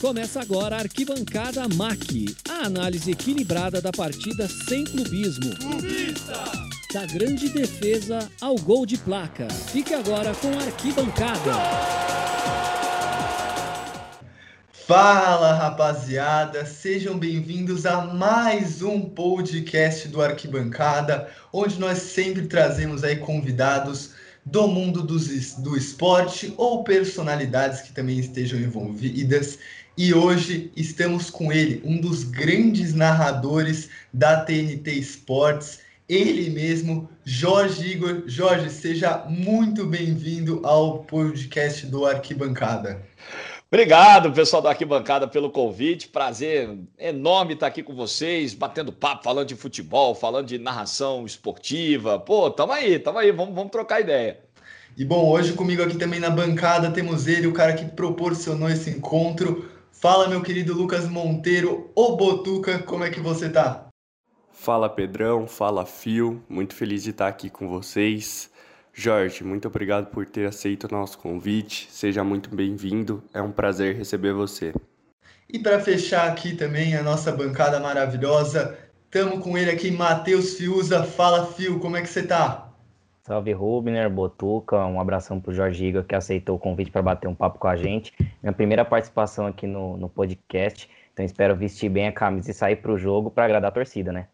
Começa agora a Arquibancada MAC, a análise equilibrada da partida sem clubismo. Clubista! Da grande defesa ao gol de placa. Fique agora com a Arquibancada. Fala rapaziada, sejam bem-vindos a mais um podcast do Arquibancada, onde nós sempre trazemos aí convidados do mundo dos, do esporte ou personalidades que também estejam envolvidas e hoje estamos com ele, um dos grandes narradores da TNT Sports, ele mesmo, Jorge Igor. Jorge, seja muito bem-vindo ao podcast do Arquibancada. Obrigado, pessoal da Arquibancada, pelo convite. Prazer enorme estar aqui com vocês, batendo papo, falando de futebol, falando de narração esportiva. Pô, tamo aí, tamo aí, vamos, vamos trocar ideia. E bom, hoje comigo aqui também na bancada temos ele, o cara que proporcionou esse encontro, Fala, meu querido Lucas Monteiro, o Botuca, como é que você tá? Fala, Pedrão, fala, Fio, muito feliz de estar aqui com vocês. Jorge, muito obrigado por ter aceito o nosso convite, seja muito bem-vindo, é um prazer receber você. E para fechar aqui também a nossa bancada maravilhosa, estamos com ele aqui, Matheus Fiuza. Fala, Fio, como é que você tá? Salve Rubner, Botuca, um abração para o Jorge Igor que aceitou o convite para bater um papo com a gente. Minha primeira participação aqui no, no podcast, então espero vestir bem a camisa e sair para o jogo para agradar a torcida, né?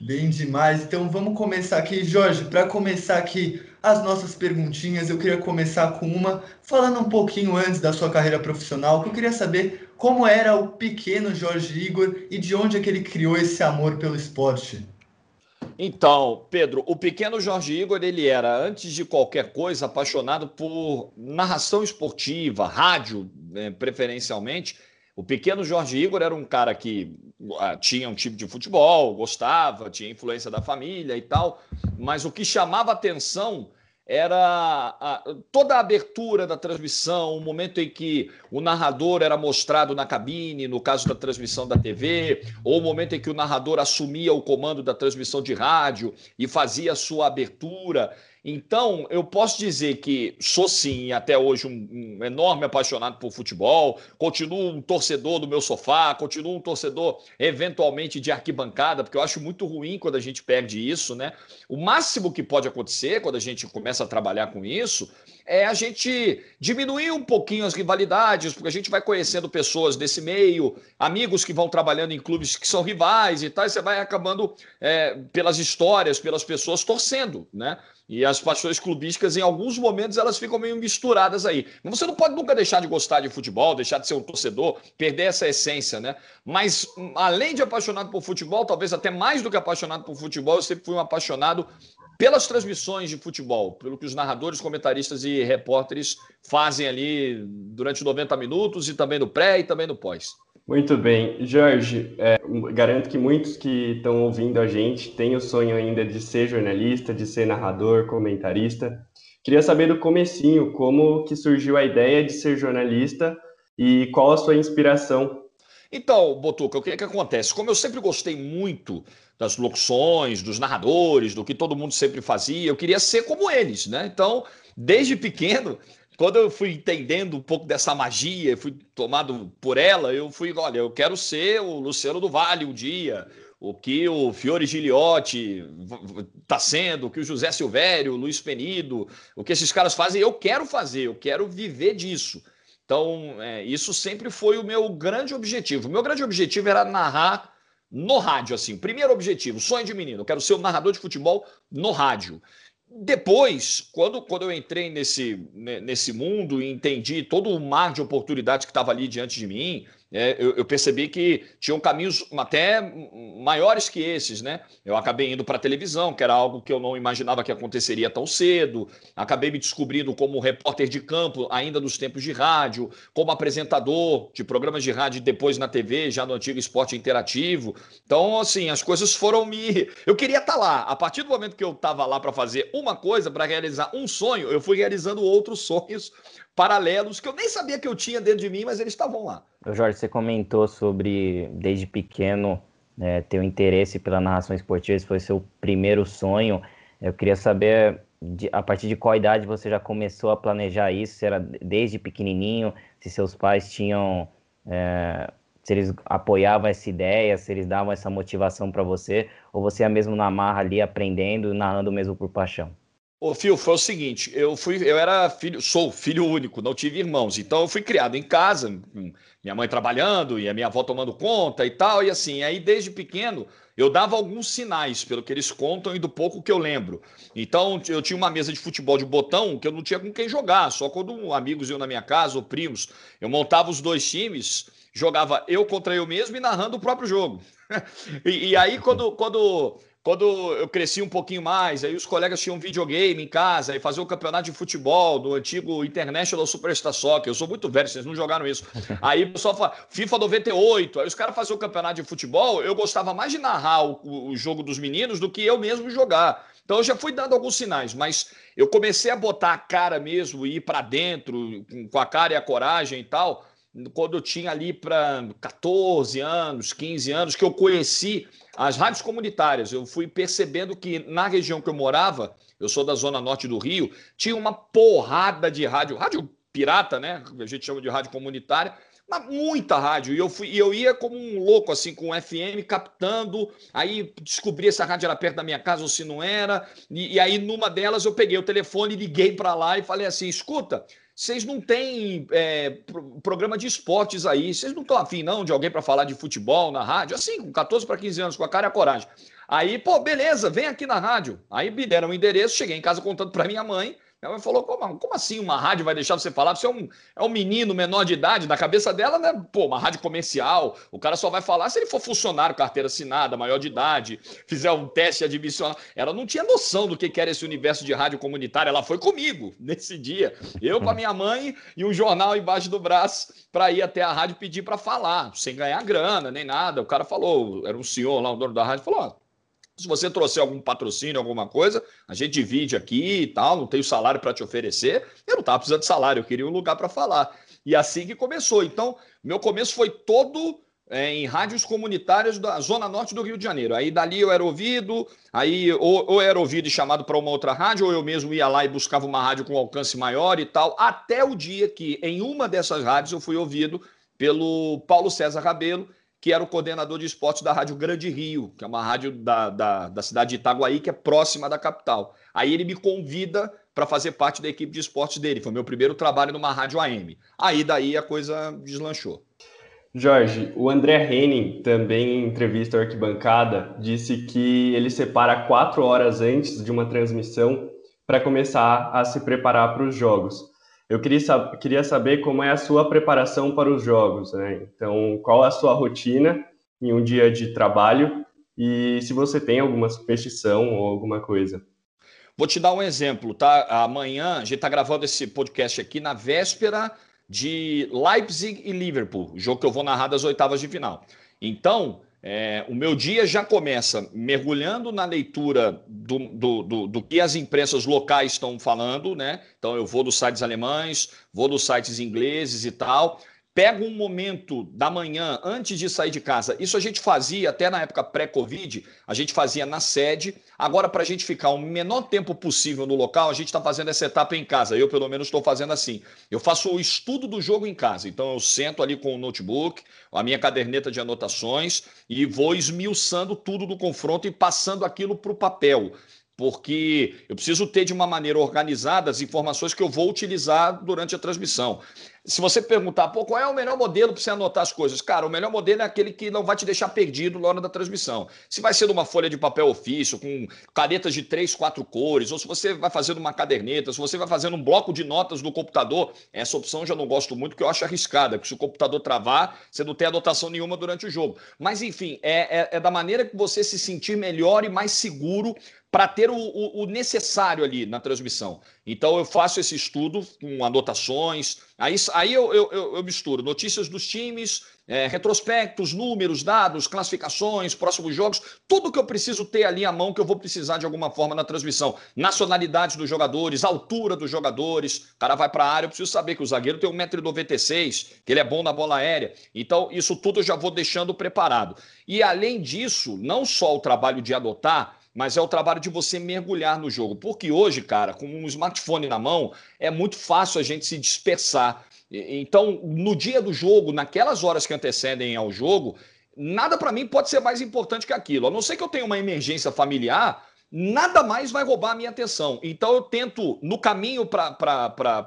Bem demais. Então vamos começar aqui, Jorge. Para começar aqui as nossas perguntinhas, eu queria começar com uma falando um pouquinho antes da sua carreira profissional, que eu queria saber como era o pequeno Jorge Igor e de onde é que ele criou esse amor pelo esporte. Então, Pedro, o pequeno Jorge Igor, ele era, antes de qualquer coisa, apaixonado por narração esportiva, rádio, né, preferencialmente. O pequeno Jorge Igor era um cara que ah, tinha um tipo de futebol, gostava, tinha influência da família e tal, mas o que chamava atenção era a, toda a abertura da transmissão, o momento em que o narrador era mostrado na cabine, no caso da transmissão da TV, ou o momento em que o narrador assumia o comando da transmissão de rádio e fazia a sua abertura. Então, eu posso dizer que sou sim, até hoje, um, um, enorme apaixonado por futebol, continuo um torcedor do meu sofá, continuo um torcedor eventualmente de arquibancada, porque eu acho muito ruim quando a gente perde isso, né? O máximo que pode acontecer quando a gente começa a trabalhar com isso é a gente diminuir um pouquinho as rivalidades, porque a gente vai conhecendo pessoas desse meio, amigos que vão trabalhando em clubes que são rivais e tal, e você vai acabando é, pelas histórias, pelas pessoas torcendo, né? E as paixões clubísticas, em alguns momentos, elas ficam meio misturadas aí. Você não pode nunca deixar de gostar de futebol, deixar de ser um torcedor, perder essa essência, né? Mas, além de apaixonado por futebol, talvez até mais do que apaixonado por futebol, eu sempre fui um apaixonado pelas transmissões de futebol, pelo que os narradores, comentaristas e repórteres fazem ali durante 90 minutos e também no pré e também no pós. Muito bem. Jorge, é, garanto que muitos que estão ouvindo a gente têm o sonho ainda de ser jornalista, de ser narrador, comentarista. Queria saber do comecinho, como que surgiu a ideia de ser jornalista e qual a sua inspiração então, Botuca, o que, é que acontece? Como eu sempre gostei muito das locuções, dos narradores, do que todo mundo sempre fazia, eu queria ser como eles, né? Então, desde pequeno, quando eu fui entendendo um pouco dessa magia, fui tomado por ela, eu fui, olha, eu quero ser o Luciano do Vale um dia, o que o Fiore Giliotti está sendo, o que o José Silvério, o Luiz Penido, o que esses caras fazem, eu quero fazer, eu quero viver disso. Então, é, isso sempre foi o meu grande objetivo. O meu grande objetivo era narrar no rádio, assim. Primeiro objetivo, sonho de menino. Eu quero ser um narrador de futebol no rádio. Depois, quando, quando eu entrei nesse, nesse mundo e entendi todo o mar de oportunidades que estava ali diante de mim, é, eu, eu, percebi que tinham caminhos até maiores que esses, né? Eu acabei indo para a televisão, que era algo que eu não imaginava que aconteceria tão cedo. Acabei me descobrindo como repórter de campo, ainda nos tempos de rádio, como apresentador de programas de rádio depois na TV, já no antigo esporte interativo. Então, assim, as coisas foram me. Eu queria estar tá lá. A partir do momento que eu estava lá para fazer uma coisa, para realizar um sonho, eu fui realizando outros sonhos paralelos que eu nem sabia que eu tinha dentro de mim, mas eles estavam lá. Jorge, você comentou sobre, desde pequeno, é, o um interesse pela narração esportiva, esse foi seu primeiro sonho. Eu queria saber de, a partir de qual idade você já começou a planejar isso? Se era desde pequenininho? Se seus pais tinham. É, se eles apoiavam essa ideia, se eles davam essa motivação para você, ou você ia mesmo na marra ali aprendendo, narrando mesmo por paixão? Ô, Fio, foi o seguinte, eu fui, eu era filho, sou filho único, não tive irmãos, então eu fui criado em casa, minha mãe trabalhando e a minha avó tomando conta e tal, e assim, aí desde pequeno eu dava alguns sinais, pelo que eles contam e do pouco que eu lembro. Então eu tinha uma mesa de futebol de botão que eu não tinha com quem jogar, só quando amigos iam na minha casa ou primos, eu montava os dois times, jogava eu contra eu mesmo e narrando o próprio jogo. e, e aí quando, quando quando eu cresci um pouquinho mais, aí os colegas tinham videogame em casa e fazer o campeonato de futebol do antigo International Superstar Soccer. Eu sou muito velho, vocês não jogaram isso. Aí o pessoal fala FIFA 98, aí os caras faziam o campeonato de futebol. Eu gostava mais de narrar o, o jogo dos meninos do que eu mesmo jogar. Então eu já fui dando alguns sinais, mas eu comecei a botar a cara mesmo e ir para dentro com a cara e a coragem e tal quando eu tinha ali para 14 anos, 15 anos, que eu conheci as rádios comunitárias. Eu fui percebendo que na região que eu morava, eu sou da zona norte do Rio, tinha uma porrada de rádio, rádio pirata, né? A gente chama de rádio comunitária, mas muita rádio. E eu, fui, eu ia como um louco, assim, com FM, captando. Aí descobri se a rádio era perto da minha casa ou se não era. E, e aí, numa delas, eu peguei o telefone, liguei para lá e falei assim: escuta, vocês não têm é, programa de esportes aí, vocês não estão afim não de alguém para falar de futebol na rádio, assim, com 14 para 15 anos, com a cara e a coragem. Aí, pô, beleza, vem aqui na rádio. Aí me deram o endereço, cheguei em casa contando para minha mãe. Minha mãe falou: como, como, assim uma rádio vai deixar você falar? Você é um, é um menino menor de idade, na cabeça dela, né? Pô, uma rádio comercial, o cara só vai falar se ele for funcionário, carteira assinada, maior de idade, fizer um teste admissional. Ela não tinha noção do que era esse universo de rádio comunitária. Ela foi comigo nesse dia. Eu com a minha mãe e um jornal embaixo do braço para ir até a rádio pedir para falar, sem ganhar grana nem nada. O cara falou, era um senhor lá, o dono da rádio, falou: ó se você trouxer algum patrocínio, alguma coisa, a gente divide aqui e tal, não tenho salário para te oferecer. Eu não estava precisando de salário, eu queria um lugar para falar. E assim que começou. Então, meu começo foi todo é, em rádios comunitárias da Zona Norte do Rio de Janeiro. Aí dali eu era ouvido, aí ou, ou era ouvido e chamado para uma outra rádio, ou eu mesmo ia lá e buscava uma rádio com alcance maior e tal, até o dia que em uma dessas rádios eu fui ouvido pelo Paulo César Rabelo, que era o coordenador de esportes da Rádio Grande Rio, que é uma rádio da, da, da cidade de Itaguaí, que é próxima da capital. Aí ele me convida para fazer parte da equipe de esportes dele. Foi meu primeiro trabalho numa rádio AM. Aí daí a coisa deslanchou. Jorge, o André Henning, também em entrevista à arquibancada, disse que ele separa quatro horas antes de uma transmissão para começar a se preparar para os jogos. Eu queria, sab queria saber como é a sua preparação para os jogos, né? Então, qual a sua rotina em um dia de trabalho e se você tem alguma superstição ou alguma coisa. Vou te dar um exemplo, tá? Amanhã a gente está gravando esse podcast aqui na véspera de Leipzig e Liverpool, jogo que eu vou narrar das oitavas de final. Então, é, o meu dia já começa mergulhando na leitura do, do, do, do, que as imprensas locais estão falando, né? Então eu vou dos sites alemães, vou dos sites ingleses e tal, pega um momento da manhã antes de sair de casa. Isso a gente fazia até na época pré-Covid, a gente fazia na sede. Agora, para a gente ficar o menor tempo possível no local, a gente está fazendo essa etapa em casa. Eu, pelo menos, estou fazendo assim. Eu faço o estudo do jogo em casa. Então, eu sento ali com o notebook, a minha caderneta de anotações e vou esmiuçando tudo do confronto e passando aquilo para o papel porque eu preciso ter de uma maneira organizada as informações que eu vou utilizar durante a transmissão. Se você perguntar, pô, qual é o melhor modelo para você anotar as coisas? Cara, o melhor modelo é aquele que não vai te deixar perdido na hora da transmissão. Se vai ser numa folha de papel ofício, com canetas de três, quatro cores, ou se você vai fazendo uma caderneta, se você vai fazendo um bloco de notas no computador, essa opção eu já não gosto muito, porque eu acho arriscada, porque se o computador travar, você não tem anotação nenhuma durante o jogo. Mas, enfim, é, é, é da maneira que você se sentir melhor e mais seguro para ter o, o, o, necessário ali na transmissão. Então eu faço esse estudo com anotações, aí, aí eu, eu, eu misturo notícias dos times, é, retrospectos, números, dados, classificações, próximos jogos, tudo que eu preciso ter ali à mão que eu vou precisar de alguma forma na transmissão. Nacionalidade dos jogadores, altura dos jogadores, o cara vai para a área, eu preciso saber que o zagueiro tem 1,96m, que ele é bom na bola aérea. Então isso tudo eu já vou deixando preparado. E além disso, não só o trabalho de adotar, mas é o trabalho de você mergulhar no jogo. Porque hoje, cara, com um smartphone na mão, é muito fácil a gente se dispersar. Então, no dia do jogo, naquelas horas que antecedem ao jogo, nada para mim pode ser mais importante que aquilo. A não ser que eu tenha uma emergência familiar, nada mais vai roubar a minha atenção. Então eu tento, no caminho para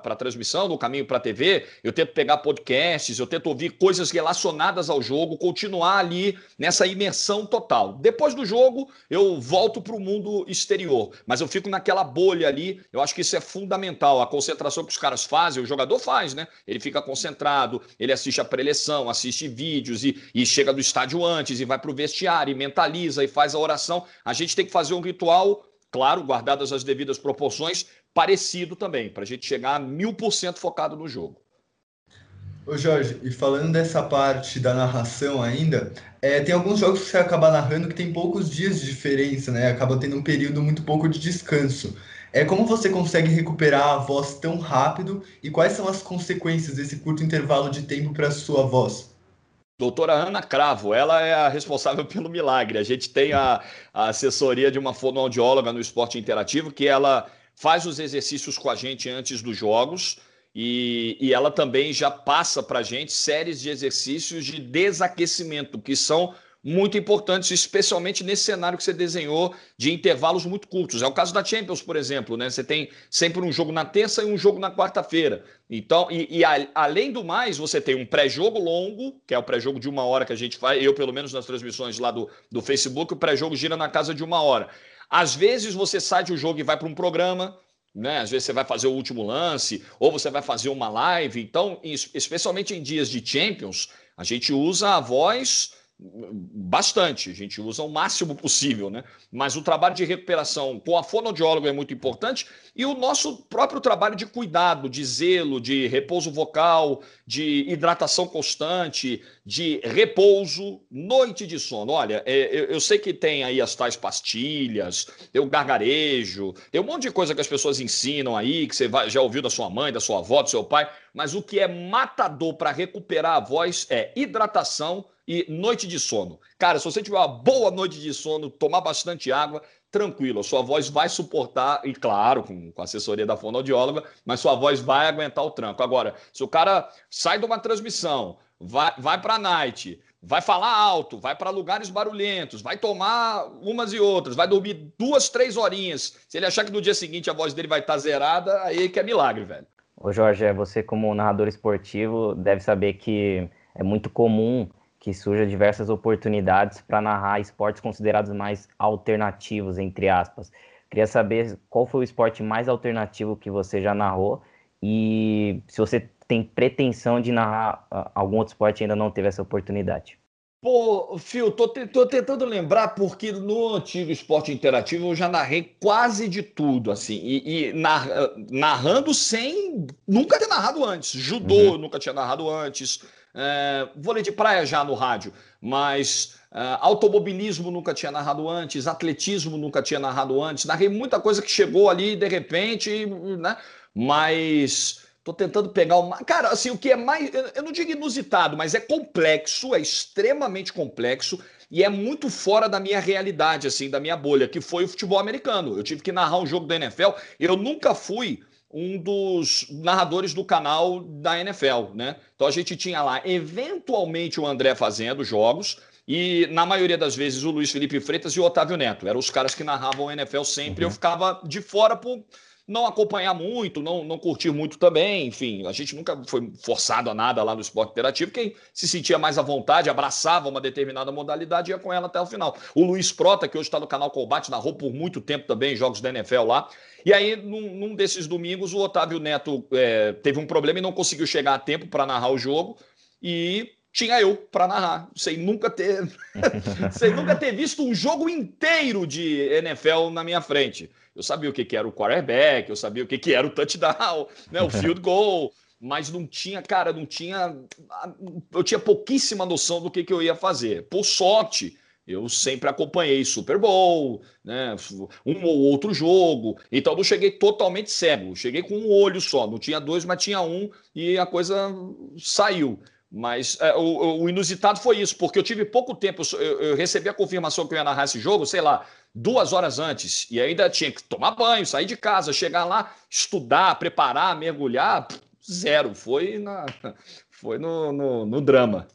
a transmissão, no caminho para a TV, eu tento pegar podcasts, eu tento ouvir coisas relacionadas ao jogo, continuar ali nessa imersão total. Depois do jogo, eu volto para o mundo exterior, mas eu fico naquela bolha ali. Eu acho que isso é fundamental. A concentração que os caras fazem, o jogador faz, né? Ele fica concentrado, ele assiste a preleção, assiste vídeos e, e chega do estádio antes e vai para o vestiário, e mentaliza e faz a oração. A gente tem que fazer um ritual claro, guardadas as devidas proporções, parecido também, para a gente chegar a mil por cento focado no jogo. Ô Jorge, e falando dessa parte da narração ainda, é, tem alguns jogos que você acaba narrando que tem poucos dias de diferença, né? Acaba tendo um período muito pouco de descanso. É como você consegue recuperar a voz tão rápido e quais são as consequências desse curto intervalo de tempo para a sua voz? Doutora Ana Cravo, ela é a responsável pelo milagre. A gente tem a, a assessoria de uma fonoaudióloga no esporte interativo que ela faz os exercícios com a gente antes dos jogos e, e ela também já passa para a gente séries de exercícios de desaquecimento, que são muito importantes, especialmente nesse cenário que você desenhou de intervalos muito curtos. É o caso da Champions, por exemplo, né? Você tem sempre um jogo na terça e um jogo na quarta-feira. Então, e, e a, além do mais, você tem um pré-jogo longo, que é o pré-jogo de uma hora que a gente faz, eu, pelo menos nas transmissões lá do, do Facebook, o pré-jogo gira na casa de uma hora. Às vezes você sai de um jogo e vai para um programa, né? Às vezes você vai fazer o último lance, ou você vai fazer uma live. Então, especialmente em dias de Champions, a gente usa a voz bastante, a gente usa o máximo possível, né? Mas o trabalho de recuperação com a fonoaudióloga é muito importante e o nosso próprio trabalho de cuidado, de zelo, de repouso vocal, de hidratação constante, de repouso, noite de sono. Olha, é, eu sei que tem aí as tais pastilhas, tem o gargarejo, tem um monte de coisa que as pessoas ensinam aí, que você já ouviu da sua mãe, da sua avó, do seu pai, mas o que é matador para recuperar a voz é hidratação e noite de sono. Cara, se você tiver uma boa noite de sono, tomar bastante água, tranquilo, a sua voz vai suportar, e claro, com, com a assessoria da fonoaudióloga, mas sua voz vai aguentar o tranco. Agora, se o cara sai de uma transmissão, vai, vai para a night, vai falar alto, vai para lugares barulhentos, vai tomar umas e outras, vai dormir duas, três horinhas. Se ele achar que no dia seguinte a voz dele vai estar tá zerada, aí que é milagre, velho. Ô Jorge, é, você como narrador esportivo deve saber que é muito comum que surja diversas oportunidades para narrar esportes considerados mais alternativos, entre aspas. Queria saber qual foi o esporte mais alternativo que você já narrou e se você tem pretensão de narrar ah, algum outro esporte e ainda não teve essa oportunidade. Pô, Fio, tô, te, tô, tentando lembrar porque no antigo esporte interativo eu já narrei quase de tudo, assim, e, e narrando sem nunca ter narrado antes. Judô uhum. nunca tinha narrado antes, é, vôlei de praia já no rádio, mas é, automobilismo nunca tinha narrado antes, atletismo nunca tinha narrado antes. Narrei muita coisa que chegou ali de repente, né? Mas tô tentando pegar uma. Cara, assim, o que é mais. Eu não digo inusitado, mas é complexo, é extremamente complexo e é muito fora da minha realidade, assim, da minha bolha, que foi o futebol americano. Eu tive que narrar um jogo da NFL. Eu nunca fui um dos narradores do canal da NFL, né? Então a gente tinha lá, eventualmente, o André fazendo jogos, e na maioria das vezes o Luiz Felipe Freitas e o Otávio Neto. Eram os caras que narravam o NFL sempre. Uhum. Eu ficava de fora por não acompanhar muito, não, não curtir muito também. Enfim, a gente nunca foi forçado a nada lá no esporte interativo. Quem se sentia mais à vontade, abraçava uma determinada modalidade e ia com ela até o final. O Luiz Prota, que hoje está no canal Combate, narrou por muito tempo também jogos da NFL lá. E aí, num, num desses domingos, o Otávio Neto é, teve um problema e não conseguiu chegar a tempo para narrar o jogo. E tinha eu para narrar, sem nunca ter sem nunca ter visto um jogo inteiro de NFL na minha frente. Eu sabia o que, que era o quarterback, eu sabia o que, que era o touchdown, né, o field goal, mas não tinha, cara, não tinha. Eu tinha pouquíssima noção do que, que eu ia fazer. Por sorte, eu sempre acompanhei Super Bowl, né, um ou outro jogo, então não cheguei totalmente cego, cheguei com um olho só, não tinha dois, mas tinha um e a coisa saiu. Mas é, o, o, inusitado foi isso, porque eu tive pouco tempo. Eu, eu, recebi a confirmação que eu ia narrar esse jogo, sei lá, duas horas antes. E ainda tinha que tomar banho, sair de casa, chegar lá, estudar, preparar, mergulhar. Zero. Foi, na, foi no, no, no drama.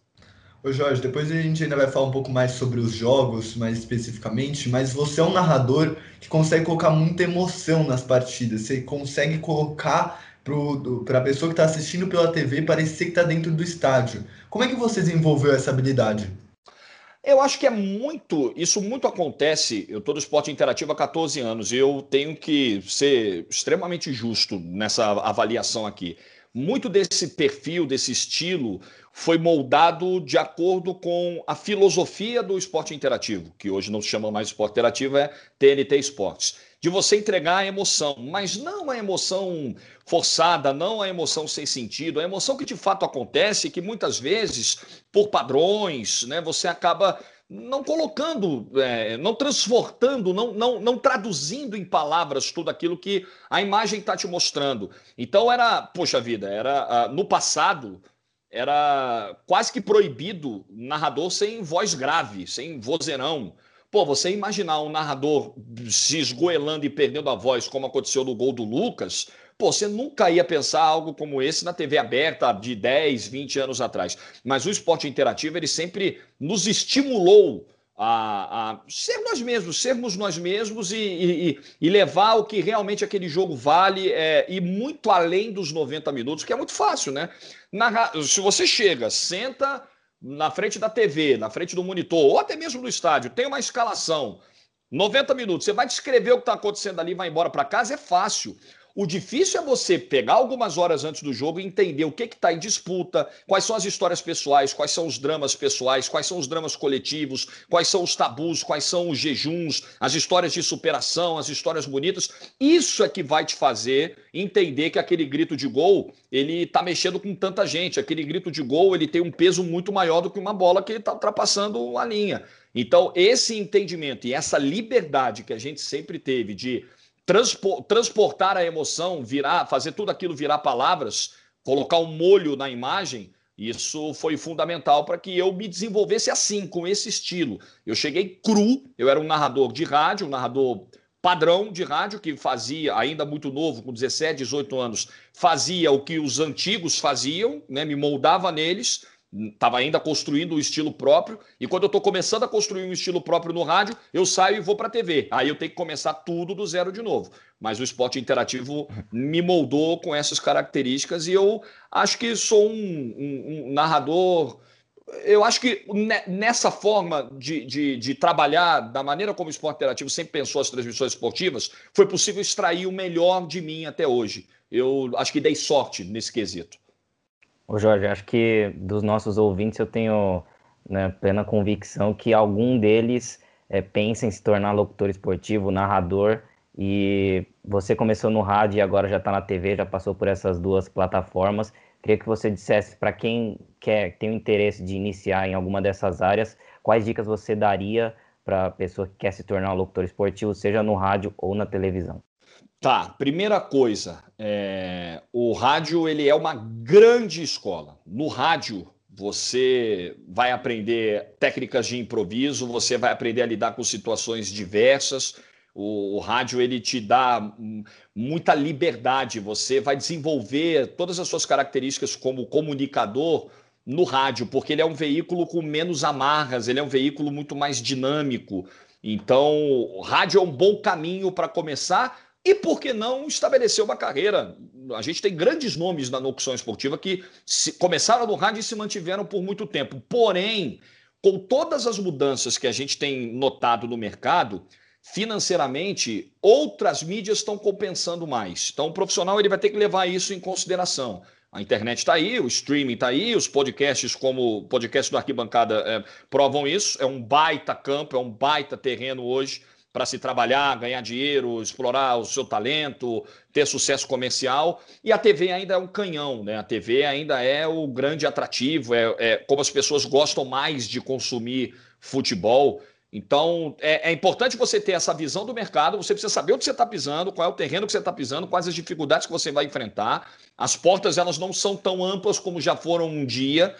Ô Jorge, depois a gente ainda vai falar um pouco mais sobre os jogos, mais especificamente, mas você é um narrador que consegue colocar muita emoção nas partidas, você consegue colocar para a pessoa que está assistindo pela TV parecer que está dentro do estádio. Como é que você desenvolveu essa habilidade? Eu acho que é muito, isso muito acontece. Eu estou no esporte interativo há 14 anos e eu tenho que ser extremamente justo nessa avaliação aqui. Muito desse perfil, desse estilo, foi moldado de acordo com a filosofia do esporte interativo, que hoje não se chama mais esporte interativo, é TNT Esportes. De você entregar a emoção, mas não a emoção forçada, não a emoção sem sentido, a emoção que de fato acontece, que muitas vezes, por padrões, né, você acaba não colocando, é, não transportando, não, não, não traduzindo em palavras tudo aquilo que a imagem está te mostrando. Então era, poxa vida, era no passado era quase que proibido narrador sem voz grave, sem vozeirão. Pô, você imaginar um narrador se esgoelando e perdendo a voz, como aconteceu no gol do Lucas, pô, você nunca ia pensar algo como esse na TV aberta de 10, 20 anos atrás. Mas o esporte interativo, ele sempre nos estimulou a, a, ser nós mesmos, sermos nós mesmos e, e, e, levar o que realmente aquele jogo vale é, e muito além dos 90 minutos, que é muito fácil, né? Na, se você chega, senta na frente da TV, na frente do monitor, ou até mesmo no estádio, tem uma escalação, 90 minutos, você vai descrever o que está acontecendo ali vai embora para casa, é fácil. O difícil é você pegar algumas horas antes do jogo e entender o que está em disputa, quais são as histórias pessoais, quais são os dramas pessoais, quais são os dramas coletivos, quais são os tabus, quais são os jejuns, as histórias de superação, as histórias bonitas. Isso é que vai te fazer entender que aquele grito de gol ele está mexendo com tanta gente. Aquele grito de gol ele tem um peso muito maior do que uma bola que está ultrapassando a linha. Então, esse entendimento e essa liberdade que a gente sempre teve de transportar a emoção, virar, fazer tudo aquilo virar palavras, colocar um molho na imagem, isso foi fundamental para que eu me desenvolvesse assim, com esse estilo. Eu cheguei cru, eu era um narrador de rádio, um narrador padrão de rádio que fazia, ainda muito novo, com 17, 18 anos, fazia o que os antigos faziam, né, me moldava neles estava ainda construindo o um estilo próprio, e quando eu estou começando a construir um estilo próprio no rádio, eu saio e vou para a TV. Aí eu tenho que começar tudo do zero de novo. Mas o esporte interativo me moldou com essas características e eu acho que sou um, um, um narrador. Eu acho que nessa forma de, de, de, trabalhar, da maneira como o esporte interativo sempre pensou as transmissões esportivas, foi possível extrair o melhor de mim até hoje. Eu acho que dei sorte nesse quesito. Ô Jorge, acho que dos nossos ouvintes eu tenho né, plena convicção que algum deles é, pensa em se tornar locutor esportivo, narrador, e você começou no rádio e agora já está na TV, já passou por essas duas plataformas. Queria que você dissesse para quem quer tem o interesse de iniciar em alguma dessas áreas, quais dicas você daria para a pessoa que quer se tornar um locutor esportivo, seja no rádio ou na televisão? Tá, primeira coisa, é, o rádio ele é uma grande escola. No rádio você vai aprender técnicas de improviso, você vai aprender a lidar com situações diversas. O, o rádio ele te dá muita liberdade, você vai desenvolver todas as suas características como comunicador no rádio, porque ele é um veículo com menos amarras, ele é um veículo muito mais dinâmico. Então, o rádio é um bom caminho para começar e por que não estabelecer uma carreira? A gente tem grandes nomes na locução esportiva que se, começaram no rádio e se mantiveram por muito tempo. Porém, com todas as mudanças que a gente tem notado no mercado, financeiramente, outras mídias estão compensando mais. Então, o profissional ele vai ter que levar isso em consideração. A internet está aí, o streaming está aí, os podcasts, como o podcast do Arquibancada, é, provam isso. É um baita campo, é um baita terreno hoje para se trabalhar, ganhar dinheiro, explorar o seu talento, ter sucesso comercial. E a TV ainda é um canhão, né? A TV ainda é o grande atrativo, é, é como as pessoas gostam mais de consumir futebol. Então, é, é, importante você ter essa visão do mercado, você precisa saber onde você está pisando, qual é o terreno que você está pisando, quais as dificuldades que você vai enfrentar. As portas, elas não são tão amplas como já foram um dia,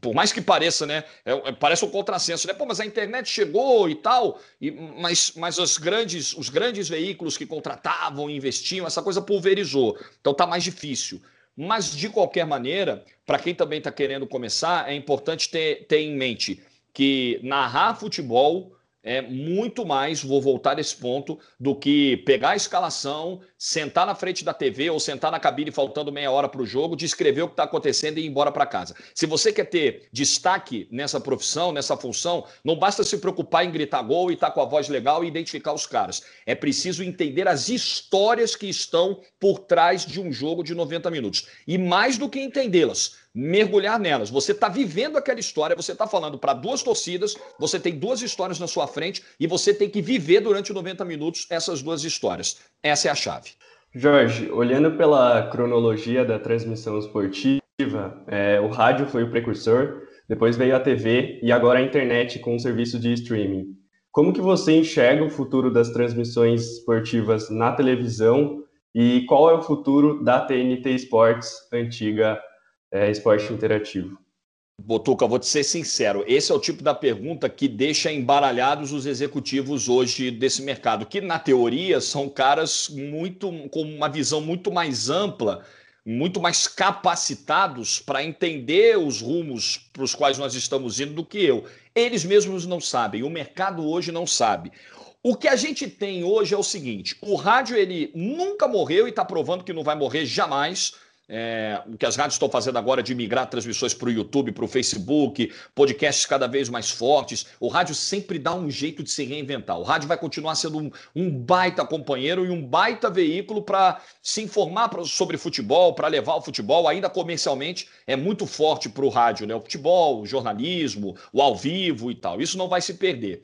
Por mais que pareça, né? É, é, parece um contrassenso, né? Pô, mas a internet chegou e tal, e, mas, mas os, grandes, os grandes veículos que contratavam, investiam, essa coisa pulverizou. Então tá mais difícil. Mas, de qualquer maneira, para quem também está querendo começar, é importante ter, ter em mente que narrar futebol é muito mais, vou voltar nesse ponto, do que pegar a escalação, sentar na frente da TV ou sentar na cabine faltando meia hora para o jogo, descrever o que está acontecendo e ir embora para casa. Se você quer ter destaque nessa profissão, nessa função, não basta se preocupar em gritar gol e estar tá com a voz legal e identificar os caras. É preciso entender as histórias que estão por trás de um jogo de 90 minutos. E mais do que entendê-las, mergulhar nelas. Você está vivendo aquela história, você está falando para duas torcidas, você tem duas histórias na sua frente e você tem que viver durante 90 minutos essas duas histórias. Essa é a chave. Jorge, olhando pela cronologia da transmissão esportiva, é, o rádio foi o precursor, depois veio a TV e agora a internet com o serviço de streaming. Como que você enxerga o futuro das transmissões esportivas na televisão e qual é o futuro da TNT Sports, antiga é, esporte interativo? Botuca, vou te ser sincero, esse é o tipo da pergunta que deixa embaralhados os executivos hoje desse mercado, que na teoria são caras muito com uma visão muito mais ampla, muito mais capacitados para entender os rumos para os quais nós estamos indo do que eu. Eles mesmos não sabem, o mercado hoje não sabe. O que a gente tem hoje é o seguinte: o rádio ele nunca morreu e está provando que não vai morrer jamais é, o que as rádios estão fazendo agora de migrar transmissões para o YouTube, para o Facebook, podcasts cada vez mais fortes. O rádio sempre dá um jeito de se reinventar. O rádio vai continuar sendo um, um baita companheiro e um baita veículo para se informar sobre futebol, para levar o futebol. Ainda comercialmente é muito forte para o rádio, né? O futebol, o jornalismo, o ao vivo e tal. Isso não vai se perder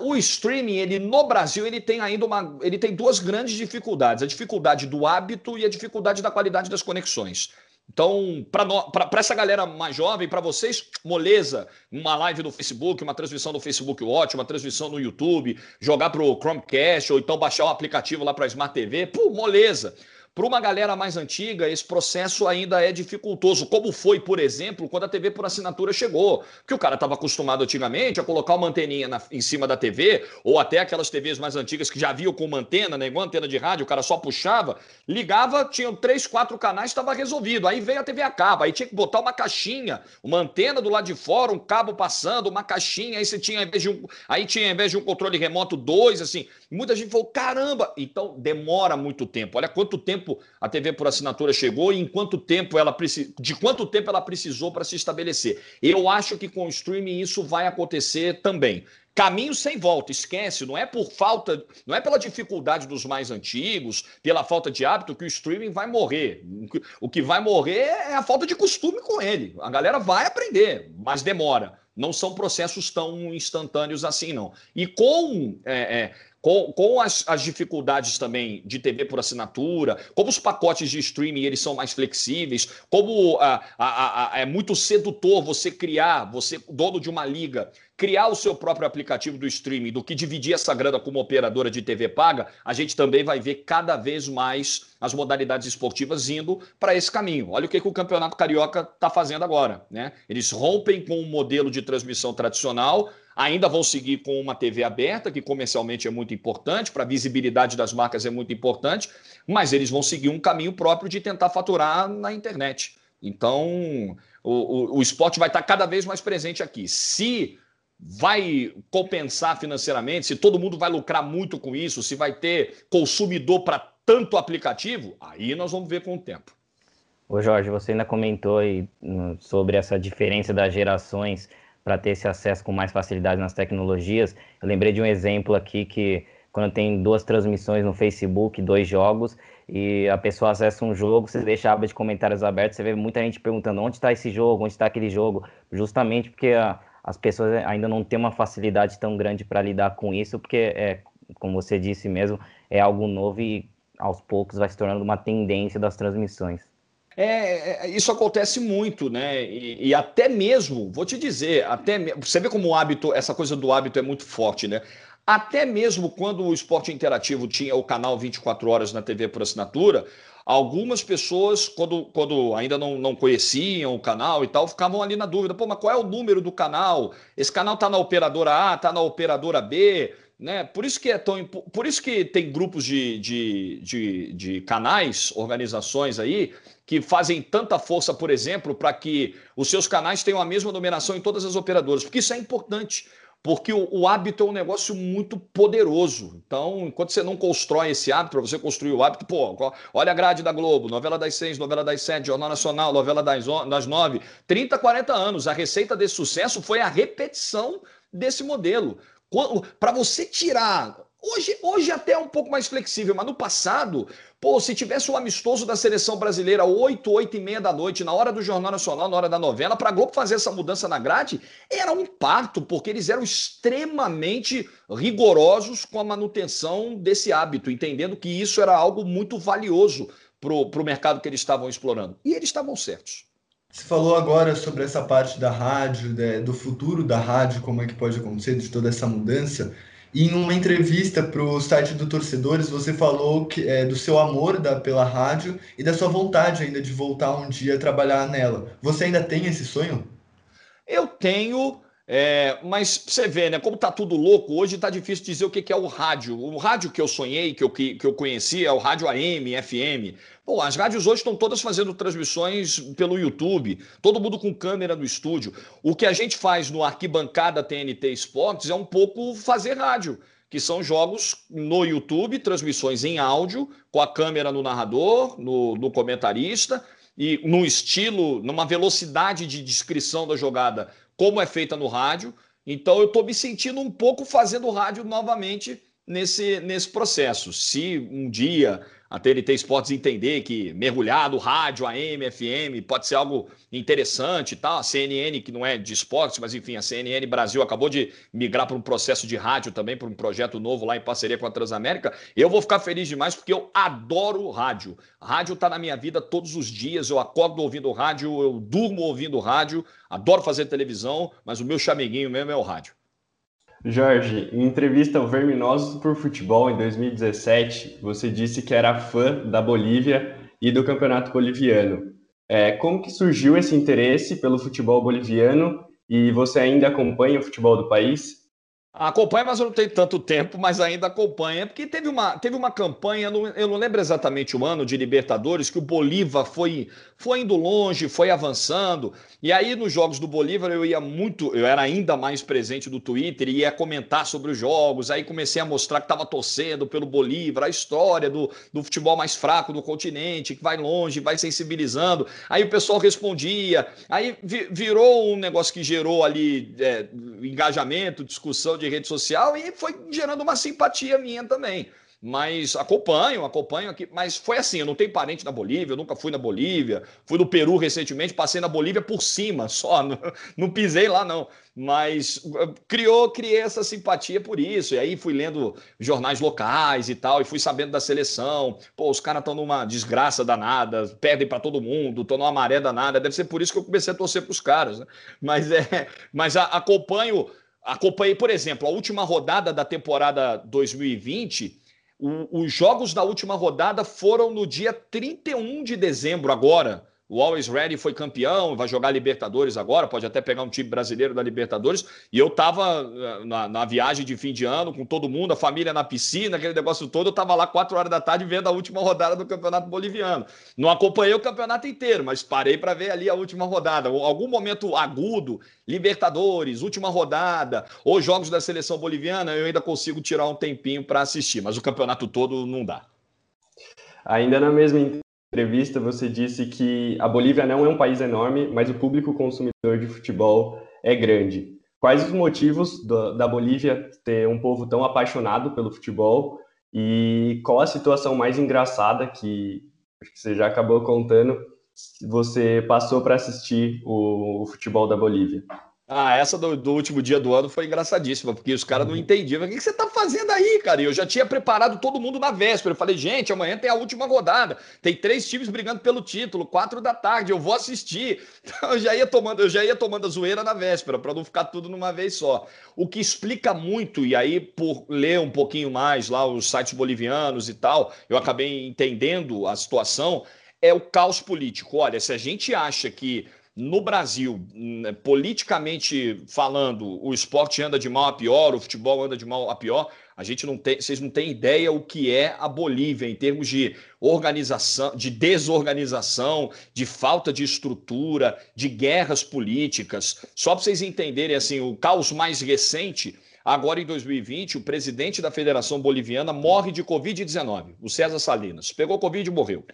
o streaming, ele no Brasil, ele tem ainda uma. Ele tem duas grandes dificuldades: a dificuldade do hábito e a dificuldade da qualidade das conexões. Então, para essa galera mais jovem, para vocês, moleza, uma live no Facebook, uma transmissão no Facebook Watch, uma transmissão no YouTube, jogar para o Chromecast ou então baixar o aplicativo lá para a Smart TV, pô, moleza. Para uma galera mais antiga, esse processo ainda é dificultoso, como foi, por exemplo, quando a TV por assinatura chegou. Porque o cara estava acostumado antigamente a colocar uma anteninha na, em cima da TV, ou até aquelas TVs mais antigas que já viam com uma antena, né, igual antena de rádio, o cara só puxava, ligava, tinham três, quatro canais, estava resolvido. Aí veio a TV a cabo, aí tinha que botar uma caixinha, uma antena do lado de fora, um cabo passando, uma caixinha, aí você tinha, ao invés de um, aí tinha, ao invés de um controle remoto, dois, assim. Muita gente falou, caramba! Então demora muito tempo. Olha quanto tempo tempo a TV por assinatura chegou e em quanto tempo ela de quanto tempo ela precisou para se estabelecer. Eu acho que com o streaming isso vai acontecer também. Caminho sem volta, esquece, não é por falta, não é pela dificuldade dos mais antigos, pela falta de hábito que o streaming vai morrer. O que vai morrer é a falta de costume com ele. A galera vai aprender, mas demora. Não são processos tão instantâneos assim, não. E com é, é, com, com as, as, dificuldades também de TV por assinatura, como os pacotes de streaming eles são mais flexíveis, como a, a, a, é muito sedutor você criar, você, dono de uma liga, criar o seu próprio aplicativo do streaming, do que dividir essa grana com uma operadora de TV paga, a gente também vai ver cada vez mais as modalidades esportivas indo para esse caminho. Olha o que, que o Campeonato Carioca está fazendo agora. Né? Eles rompem com o um modelo de transmissão tradicional Ainda vão seguir com uma TV aberta, que comercialmente é muito importante, para a visibilidade das marcas é muito importante, mas eles vão seguir um caminho próprio de tentar faturar na internet. Então, o, o, o esporte vai estar cada vez mais presente aqui. Se vai compensar financeiramente, se todo mundo vai lucrar muito com isso, se vai ter consumidor para tanto aplicativo, aí nós vamos ver com o tempo. Ô Jorge, você ainda comentou hum, sobre essa diferença das gerações para ter esse acesso com mais facilidade nas tecnologias. Eu lembrei de um exemplo aqui que quando tem duas transmissões no Facebook, dois jogos, e a pessoa acessa um jogo, você deixa a aba de comentários aberta, você vê muita gente perguntando onde está esse jogo, onde está aquele jogo, justamente porque a, as pessoas ainda não têm uma facilidade tão grande para lidar com isso, porque, é, como você disse mesmo, é algo novo e aos poucos vai se tornando uma tendência das transmissões. É, é, isso acontece muito, né? E, e, até mesmo, vou te dizer, até você vê como o hábito, essa coisa do hábito é muito forte, né? Até mesmo quando o esporte interativo tinha o canal 24 horas na TV por assinatura, algumas pessoas, quando, quando ainda não, não conheciam o canal e tal, ficavam ali na dúvida: pô, mas qual é o número do canal? Esse canal está na operadora A, está na operadora B? Né? Por isso que é tão por isso que tem grupos de, de, de, de canais, organizações aí que fazem tanta força, por exemplo, para que os seus canais tenham a mesma numeração em todas as operadoras, porque isso é importante porque o, o, hábito é um negócio muito poderoso. Então, enquanto você não constrói esse hábito, para você construir o hábito, pô, olha a grade da Globo, novela das seis, novela das sete, Jornal Nacional, novela das, das nove, 30, 40 anos. A receita desse sucesso foi a repetição desse modelo. Para você tirar Hoje, hoje até é um pouco mais flexível, mas no passado, pô, se tivesse o um amistoso da seleção brasileira 8, 8 e meia da noite, na hora do Jornal Nacional, na hora da novela, para a Globo fazer essa mudança na grade, era um parto, porque eles eram extremamente rigorosos com a manutenção desse hábito, entendendo que isso era algo muito valioso para o mercado que eles estavam explorando. E eles estavam certos. Você falou agora sobre essa parte da rádio, do futuro da rádio, como é que pode acontecer, de toda essa mudança. E em uma entrevista para o site do Torcedores, você falou que, é, do seu amor da, pela rádio e da sua vontade ainda de voltar um dia a trabalhar nela. Você ainda tem esse sonho? Eu tenho, é, mas você vê, né? Como tá tudo louco, hoje tá difícil dizer o que, que é o rádio. O rádio que eu sonhei, que eu, que, eu conheci, é o rádio AM, FM. Pô, as rádios hoje estão todas fazendo transmissões pelo YouTube, todo mundo com câmera no estúdio. O que a gente faz no Arquibancada TNT Esportes é um pouco fazer rádio que são jogos no YouTube, transmissões em áudio, com a câmera no narrador, no, no comentarista, e num estilo, numa velocidade de descrição da jogada como é feita no rádio. Então eu estou me sentindo um pouco fazendo rádio novamente nesse, nesse processo. Se um dia a TNT Esportes entender que mergulhar no rádio, AM, FM, pode ser algo interessante, tá? A CNN, que não é de esportes, mas enfim, a CNN Brasil acabou de migrar para um processo de rádio também, para um projeto novo lá em parceria com a Transamérica. Eu vou ficar feliz demais porque eu adoro rádio. Rádio está na minha vida todos os dias. Eu acordo ouvindo rádio, eu durmo ouvindo rádio, adoro fazer televisão, mas o meu chameguinho mesmo é o rádio. Jorge, em entrevista ao Verminosos por Futebol em 2017, você disse que era fã da Bolívia e do Campeonato Boliviano. É, como que surgiu esse interesse pelo futebol boliviano e você ainda acompanha o futebol do país? Acompanha, mas eu não tenho tanto tempo, mas ainda acompanha, porque teve uma, teve uma campanha, eu não lembro exatamente o ano de Libertadores, que o Bolívar foi, foi indo longe, foi avançando. E aí, nos jogos do Bolívar, eu ia muito, eu era ainda mais presente no Twitter e ia comentar sobre os jogos. Aí comecei a mostrar que estava torcendo pelo Bolívar, a história do, do futebol mais fraco do continente, que vai longe, vai sensibilizando. Aí o pessoal respondia, aí virou um negócio que gerou ali é, engajamento, discussão de rede social e foi gerando uma simpatia minha também. Mas acompanho, acompanho aqui. Mas foi assim: eu não tenho parente na Bolívia, eu nunca fui na Bolívia. Fui no Peru recentemente, passei na Bolívia por cima só, não, não pisei lá não. Mas eh, criou, criei essa simpatia por isso. E aí fui lendo jornais locais e tal, e fui sabendo da seleção. Pô, os caras estão numa desgraça danada, perdem para todo mundo, estão numa maré danada. Deve ser por isso que eu comecei a torcer para os caras. Né? Mas, é, mas a, acompanho Acompanhei, por exemplo, a última rodada da temporada 2020. O, os jogos da última rodada foram no dia 31 de dezembro, agora. O Always Ready foi campeão, vai jogar Libertadores agora, pode até pegar um time brasileiro da Libertadores. E eu tava eh, na, na, viagem de fim de ano com todo mundo, a família na piscina, aquele negócio todo. Eu tava lá quatro horas da tarde vendo a última rodada do Campeonato Boliviano. Não acompanhei o campeonato inteiro, mas parei para ver ali a última rodada. Algum momento agudo, Libertadores, última rodada, ou jogos da seleção boliviana, eu ainda consigo tirar um tempinho para assistir, mas o campeonato todo não dá. Ainda na mesma entrevista você disse que a Bolívia não é um país enorme, mas o público consumidor de futebol é grande. Quais os motivos do, da Bolívia ter um povo tão apaixonado pelo futebol e qual a situação mais engraçada que, que você já acabou contando você passou para assistir o, o, futebol da Bolívia? Ah, essa do, do, último dia do ano foi engraçadíssima, porque os caras não uhum. entendiam. O que, que você tá fazendo aí, cara? E eu já tinha preparado todo mundo na véspera. Eu falei, gente, amanhã tem a última rodada. Tem três times brigando pelo título, quatro da tarde, eu vou assistir. Então eu já ia tomando, eu já ia tomando a zoeira na véspera, para não ficar tudo numa vez só. O que explica muito, e aí, por ler um pouquinho mais lá os sites bolivianos e tal, eu acabei entendendo a situação, é o caos político. Olha, se a gente acha que no Brasil, né, politicamente falando, o esporte anda de mal a pior, o futebol anda de mal a pior. A gente não tem, vocês não têm ideia o que é a Bolívia em termos de organização, de desorganização, de falta de estrutura, de guerras políticas. Só para vocês entenderem assim, o caos mais recente, agora em 2020, o presidente da Federação Boliviana morre de COVID-19, o César Salinas. Pegou Covid e morreu.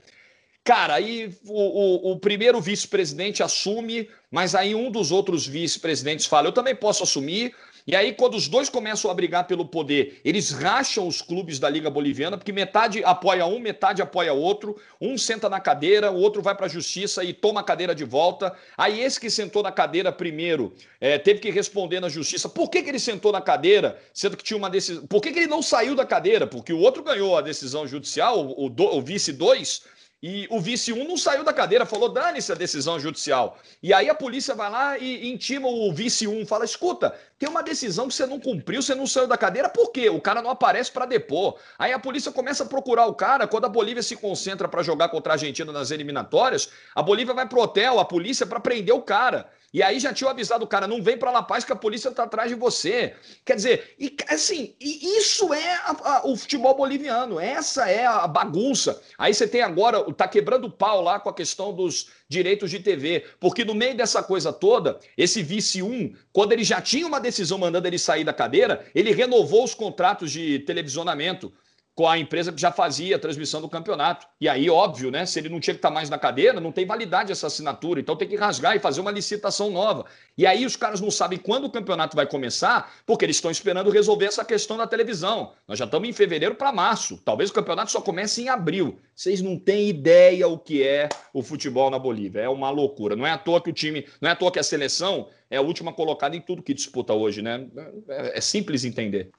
Cara, aí o, o, o primeiro vice-presidente assume, mas aí um dos outros vice-presidentes fala: eu também posso assumir. E aí, quando os dois começam a brigar pelo poder, eles racham os clubes da Liga Boliviana, porque metade apoia um, metade apoia outro. Um senta na cadeira, o outro vai para a justiça e toma a cadeira de volta. Aí, esse que sentou na cadeira primeiro é, teve que responder na justiça por que, que ele sentou na cadeira, sendo que tinha uma decisão. Por que, que ele não saiu da cadeira? Porque o outro ganhou a decisão judicial, o, o, vice 2 e o vice 1 não saiu da cadeira, falou: dane-se a decisão judicial. E aí a polícia vai lá e intima o vice 1, fala: escuta, tem uma decisão que você não cumpriu, você não saiu da cadeira, por quê? O cara não aparece para depor. Aí a polícia começa a procurar o cara. Quando a Bolívia se concentra para jogar contra a Argentina nas eliminatórias, a Bolívia vai pro hotel, a polícia, para prender o cara. E aí já tinha avisado o cara, não vem para La Paz que a polícia tá atrás de você. Quer dizer, e, assim, e isso é a, a, o futebol boliviano, essa é a bagunça. Aí você tem agora, tá quebrando o pau lá com a questão dos direitos de TV, porque no meio dessa coisa toda, esse vice 1, quando ele já tinha uma decisão mandando ele sair da cadeira, ele renovou os contratos de televisionamento com a empresa que já fazia a transmissão do campeonato. E aí, óbvio, né? Se ele não tinha que estar mais na cadeira, não tem validade essa assinatura. Então tem que rasgar e fazer uma licitação nova. E aí os caras não sabem quando o campeonato vai começar, porque eles estão esperando resolver essa questão da televisão. Nós já estamos em fevereiro para março. Talvez o campeonato só comece em abril. Vocês não têm ideia o que é o futebol na Bolívia. É uma loucura. Não é à toa que o time, não é à toa que a seleção é a última colocada em tudo que disputa hoje, né? É, é simples entender.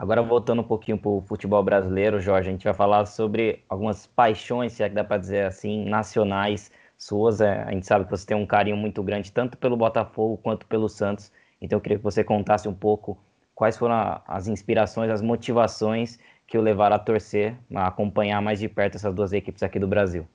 Agora, voltando um pouquinho para o futebol brasileiro, Jorge, a gente vai falar sobre algumas paixões, se é que dá para dizer assim, nacionais suas. É, a gente sabe que você tem um carinho muito grande, tanto pelo Botafogo quanto pelo Santos. Então, eu queria que você contasse um pouco quais foram as inspirações, as motivações que o levaram a torcer, a acompanhar mais de perto essas duas equipes aqui do Brasil.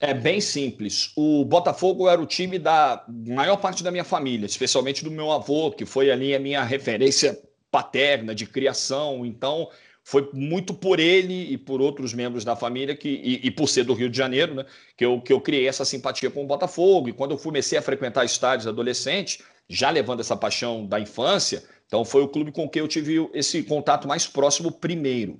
É bem simples. O Botafogo era o time da maior parte da minha família, especialmente do meu avô, que foi ali a minha referência paterna, de criação. Então, foi muito por ele e por outros membros da família que, e, e, por ser do Rio de Janeiro, né, que, eu, que eu criei essa simpatia com o Botafogo. E quando eu comecei a frequentar estádios adolescente, já levando essa paixão da infância, então foi o clube com que eu tive esse contato mais próximo primeiro.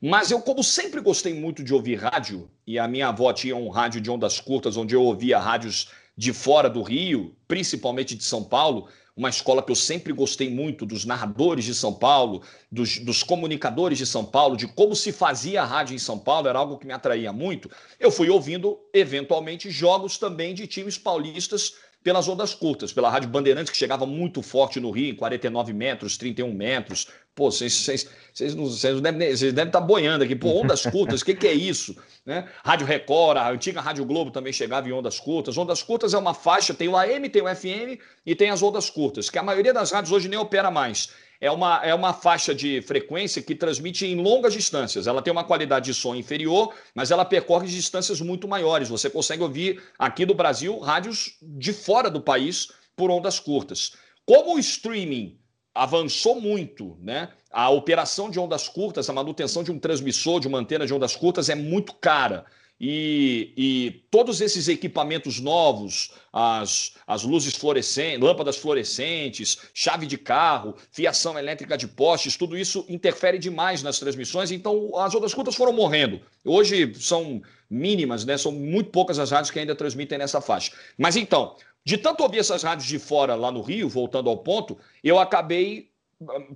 Mas eu, como sempre gostei muito de ouvir rádio, e a minha avó tinha um rádio de ondas curtas, onde eu ouvia rádios de fora do Rio, principalmente de São Paulo, uma escola que eu sempre gostei muito, dos narradores de São Paulo, dos, dos, comunicadores de São Paulo, de como se fazia a rádio em São Paulo, era algo que me atraía muito. Eu fui ouvindo, eventualmente, jogos também de times paulistas pelas ondas curtas, pela Rádio Bandeirantes, que chegava muito forte no Rio, em 49 metros, 31 metros. Pô, vocês, não, não devem, estar boiando aqui. Pô, ondas curtas, o que, que é isso? Né? Rádio Record, a antiga Rádio Globo também chegava em ondas curtas. Ondas curtas é uma faixa, tem o AM, tem o FM e tem as ondas curtas, que a maioria das rádios hoje nem opera mais é uma, é uma faixa de frequência que transmite em longas distâncias. Ela tem uma qualidade de som inferior, mas ela percorre distâncias muito maiores. Você consegue ouvir aqui do Brasil rádios de fora do país por ondas curtas. Como o streaming avançou muito, né? A operação de ondas curtas, a manutenção de um transmissor, de uma antena de ondas curtas é muito cara. E, e, todos esses equipamentos novos, as, as luzes fluorescentes, lâmpadas fluorescentes, chave de carro, fiação elétrica de postes, tudo isso interfere demais nas transmissões, então as ondas curtas foram morrendo. Hoje são mínimas, né? São muito poucas as rádios que ainda transmitem nessa faixa. Mas então, de tanto ouvir essas rádios de fora lá no Rio, voltando ao ponto, eu acabei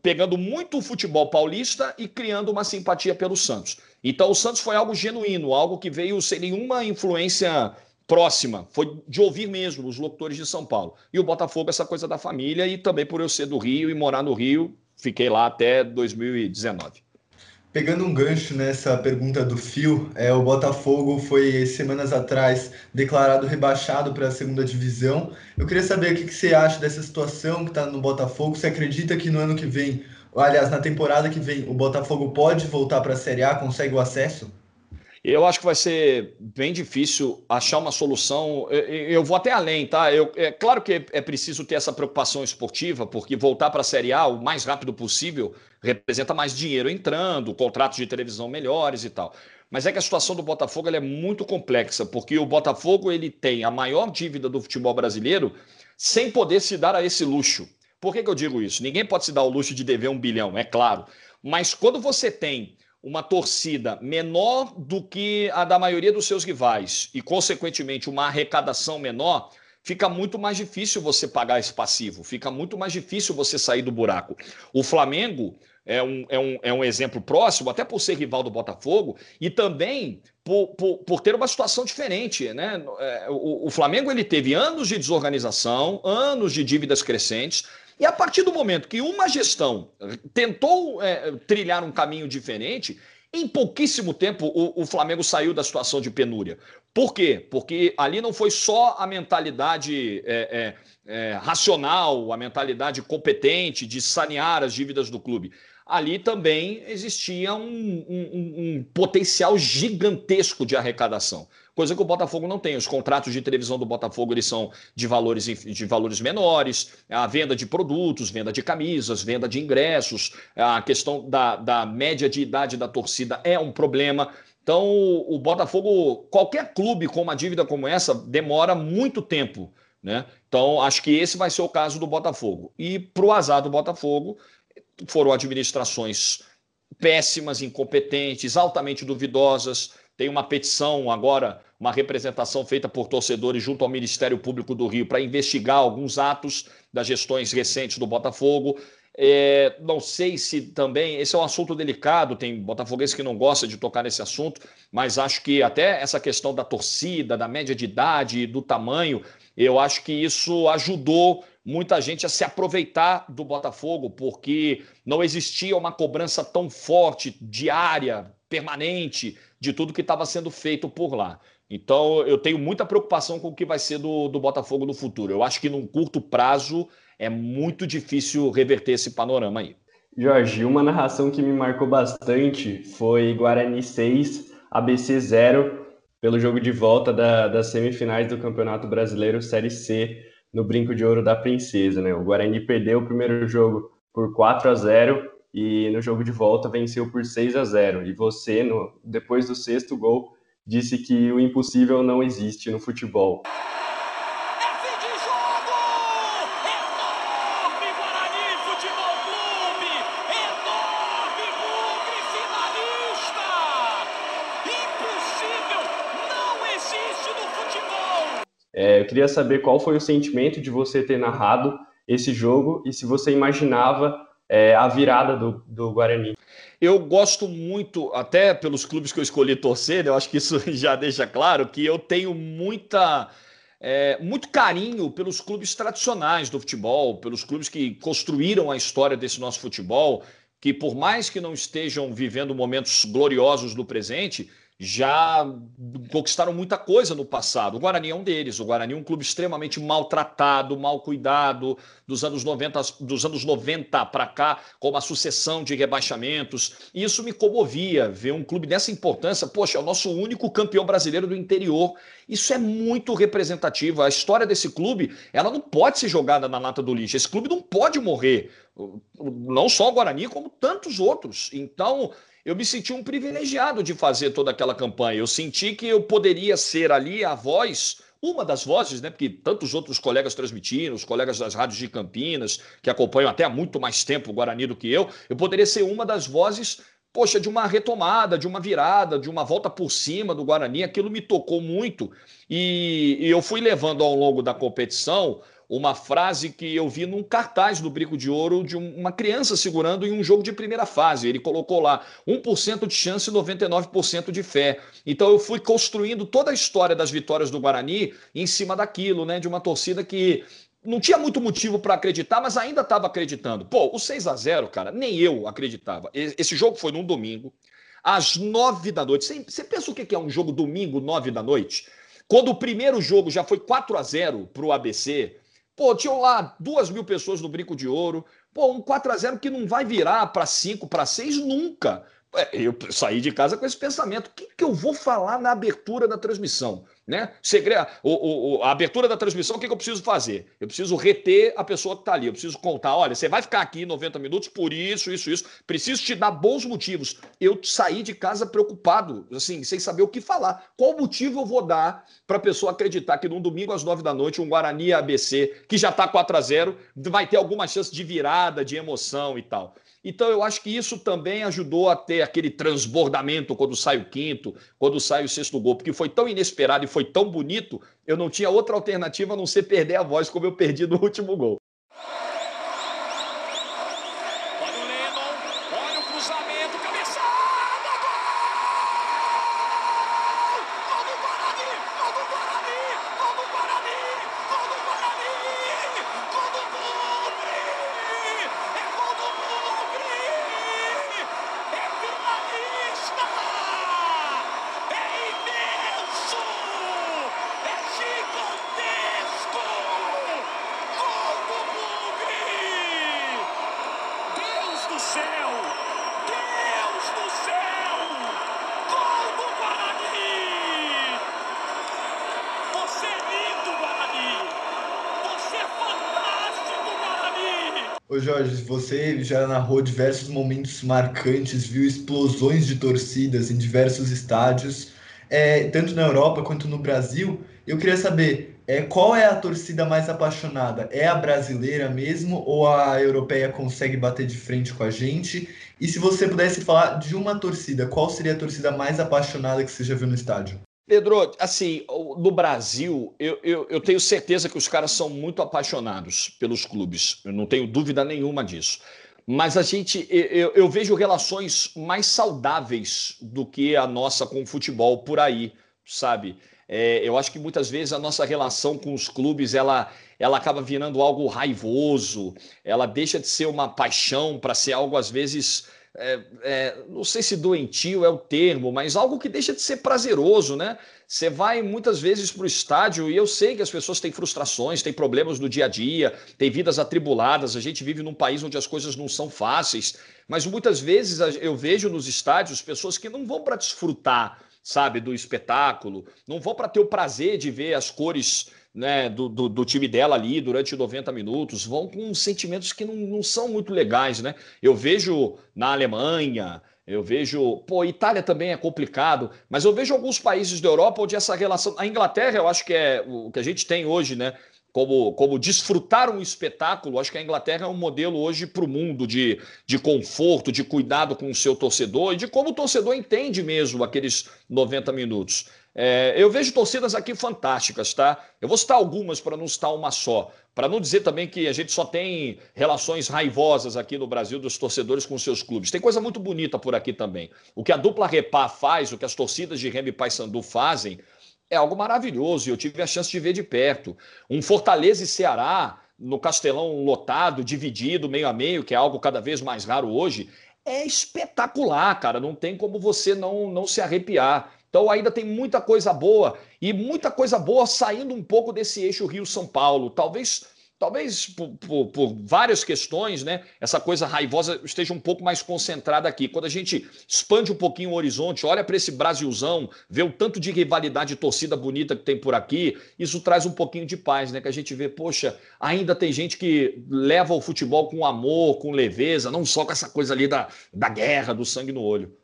pegando muito o futebol paulista e criando uma simpatia pelo Santos. Então o Santos foi algo genuíno, algo que veio sem nenhuma influência próxima, foi de ouvir mesmo os locutores de São Paulo. E o Botafogo, essa coisa da família, e também por eu ser do Rio e morar no Rio, fiquei lá até 2019. Pegando um gancho nessa pergunta do Fio, é, o Botafogo foi semanas atrás declarado rebaixado para a segunda divisão. Eu queria saber o que, que você acha dessa situação que está no Botafogo. Você acredita que no ano que vem, aliás, na temporada que vem, o Botafogo pode voltar para a Série A, consegue o acesso? Eu acho que vai ser bem difícil achar uma solução. Eu vou até além, tá? Eu, é claro que é preciso ter essa preocupação esportiva, porque voltar para a Série A o mais rápido possível representa mais dinheiro entrando, contratos de televisão melhores e tal. Mas é que a situação do Botafogo é muito complexa, porque o Botafogo ele tem a maior dívida do futebol brasileiro sem poder se dar a esse luxo. Por que, que eu digo isso? Ninguém pode se dar o luxo de dever um bilhão, é claro. Mas quando você tem uma torcida menor do que a da maioria dos seus rivais e, consequentemente, uma arrecadação menor, fica muito mais difícil você pagar esse passivo, fica muito mais difícil você sair do buraco. O Flamengo é um, é um, é um exemplo próximo, até por ser rival do Botafogo, e também por, por, por ter uma situação diferente. Né? É, o, o Flamengo ele teve anos de desorganização, anos de dívidas crescentes, e a partir do momento que uma gestão tentou é, trilhar um caminho diferente, em pouquíssimo tempo o, o, Flamengo saiu da situação de penúria. Por quê? Porque ali não foi só a mentalidade é, é, é racional, a mentalidade competente de sanear as dívidas do clube ali também existia um, um, um, potencial gigantesco de arrecadação, coisa que o Botafogo não tem. Os contratos de televisão do Botafogo eles são de valores, de valores menores, a venda de produtos, venda de camisas, venda de ingressos, a questão da, da média de idade da torcida é um problema. Então, o Botafogo, qualquer clube com uma dívida como essa, demora muito tempo. Né? Então, acho que esse vai ser o caso do Botafogo. E para o azar do Botafogo, foram administrações péssimas, incompetentes, altamente duvidosas. Tem uma petição agora, uma representação feita por torcedores junto ao Ministério Público do Rio para investigar alguns atos das gestões recentes do Botafogo. É, não sei se também. Esse é um assunto delicado, tem botafoguense que não gosta de tocar nesse assunto, mas acho que até essa questão da torcida, da média de idade e do tamanho, eu acho que isso ajudou muita gente a se aproveitar do Botafogo, porque não existia uma cobrança tão forte, diária, permanente, de tudo que estava sendo feito por lá. Então, eu tenho muita preocupação com o que vai ser do, do Botafogo no futuro. Eu acho que num curto prazo é muito difícil reverter esse panorama aí. Jorge, uma narração que me marcou bastante foi Guarani 6, ABC 0, pelo jogo de volta da, das semifinais do Campeonato Brasileiro Série C no Brinco de Ouro da Princesa, né? O Guarani perdeu o primeiro jogo por 4 a 0 e no jogo de volta venceu por 6 a 0. E você, no, depois do sexto gol, disse que o impossível não existe no futebol. É, eu queria saber qual foi o sentimento de você ter narrado esse jogo e se você imaginava é, a virada do, do Guarani. Eu gosto muito, até pelos clubes que eu escolhi torcer, eu acho que isso já deixa claro que eu tenho muita. É, muito carinho pelos clubes tradicionais do futebol, pelos clubes que construíram a história desse nosso futebol, que por mais que não estejam vivendo momentos gloriosos do presente, já conquistaram muita coisa no passado. O Guarani é um deles. O Guarani é um clube extremamente maltratado, mal cuidado, dos anos 90, dos anos 90 para cá, com uma sucessão de rebaixamentos. E isso me comovia ver um clube dessa importância. Poxa, é o nosso único campeão brasileiro do interior. Isso é muito representativo. A história desse clube, ela não pode ser jogada na lata do lixo. Esse clube não pode morrer. Não só o Guarani, como tantos outros. Então, eu me senti um privilegiado de fazer toda aquela campanha. Eu senti que eu poderia ser ali a voz, uma das vozes, né? Porque tantos outros colegas transmitiram, os colegas das rádios de Campinas, que acompanham até há muito mais tempo o Guarani do que eu, eu poderia ser uma das vozes, poxa, de uma retomada, de uma virada, de uma volta por cima do Guarani. Aquilo me tocou muito e, e eu fui levando ao longo da competição uma frase que eu vi num cartaz do Brico de Ouro de uma criança segurando em um jogo de primeira fase. Ele colocou lá 1% de chance e 99% de fé. Então eu fui construindo toda a história das vitórias do Guarani em cima daquilo, né? De uma torcida que não tinha muito motivo para acreditar, mas ainda estava acreditando. Pô, o 6 a 0 cara, nem eu acreditava. Esse jogo foi num domingo, às nove da noite. Você pensa o que é um jogo domingo, nove da noite? Quando o primeiro jogo já foi 4 a 0 para o ABC, Pô, tinham lá duas mil pessoas no Brinco de Ouro. Pô, um 4 a 0 que não vai virar para 5, para 6 nunca. É, eu saí de casa com esse pensamento. O que, que eu vou falar na abertura da transmissão? Né? Segredo, o, o, a abertura da transmissão, o que, que eu preciso fazer? Eu preciso reter a pessoa que está ali. Eu preciso contar: olha, você vai ficar aqui 90 minutos por isso, isso, isso. Preciso te dar bons motivos. Eu saí de casa preocupado, assim, sem saber o que falar. Qual motivo eu vou dar para a pessoa acreditar que num domingo às 9 da noite, um Guarani ABC, que já está 4 a 0 vai ter alguma chance de virada, de emoção e tal? Então, eu acho que isso também ajudou a ter aquele transbordamento quando sai o quinto, quando sai o sexto gol, porque foi tão inesperado e foi tão bonito, eu não tinha outra alternativa a não ser perder a voz como eu perdi no último gol. Jorge, você já narrou diversos momentos marcantes, viu explosões de torcidas em diversos estádios, é, tanto na Europa quanto no Brasil. Eu queria saber é, qual é a torcida mais apaixonada? É a brasileira mesmo ou a europeia consegue bater de frente com a gente? E se você pudesse falar de uma torcida, qual seria a torcida mais apaixonada que você já viu no estádio? Pedro, assim, no Brasil, eu, eu, eu, tenho certeza que os caras são muito apaixonados pelos clubes, eu não tenho dúvida nenhuma disso. Mas a gente, eu, eu vejo relações mais saudáveis do que a nossa com o futebol por aí, sabe? É, eu acho que muitas vezes a nossa relação com os clubes ela, ela acaba virando algo raivoso, ela deixa de ser uma paixão para ser algo às vezes é, é, não sei se doentio é o termo, mas algo que deixa de ser prazeroso, né? Você vai muitas vezes para o estádio e eu sei que as pessoas têm frustrações, têm problemas no dia a dia, têm vidas atribuladas. A gente vive num país onde as coisas não são fáceis, mas muitas vezes eu vejo nos estádios pessoas que não vão para desfrutar, sabe, do espetáculo, não vão para ter o prazer de ver as cores né, do, do, do, time dela ali durante 90 minutos, vão com sentimentos que não, não são muito legais, né? Eu vejo na Alemanha, eu vejo, pô, Itália também é complicado, mas eu vejo alguns países da Europa onde essa relação, a Inglaterra, eu acho que é o que a gente tem hoje, né? Como, como desfrutar um espetáculo, acho que a Inglaterra é um modelo hoje para o mundo de, de conforto, de cuidado com o seu torcedor e de como o torcedor entende mesmo aqueles 90 minutos. É, eu vejo torcidas aqui fantásticas, tá? Eu vou citar algumas para não citar uma só. Para não dizer também que a gente só tem relações raivosas aqui no Brasil dos torcedores com seus clubes. Tem coisa muito bonita por aqui também. O que a dupla Repá faz, o que as torcidas de Remy Paysandu fazem, é algo maravilhoso. Eu tive a chance de ver de perto. Um Fortaleza e Ceará no Castelão lotado, dividido meio a meio, que é algo cada vez mais raro hoje, é espetacular, cara. Não tem como você não, não se arrepiar. Então ainda tem muita coisa boa e muita coisa boa saindo um pouco desse eixo Rio-São Paulo. Talvez talvez por, por, por, várias questões, né, essa coisa raivosa esteja um pouco mais concentrada aqui. Quando a gente expande um pouquinho o horizonte, olha para esse Brasilzão, vê o tanto de rivalidade e torcida bonita que tem por aqui, isso traz um pouquinho de paz, né? Que a gente vê, poxa, ainda tem gente que leva o futebol com amor, com leveza, não só com essa coisa ali da, da guerra, do sangue no olho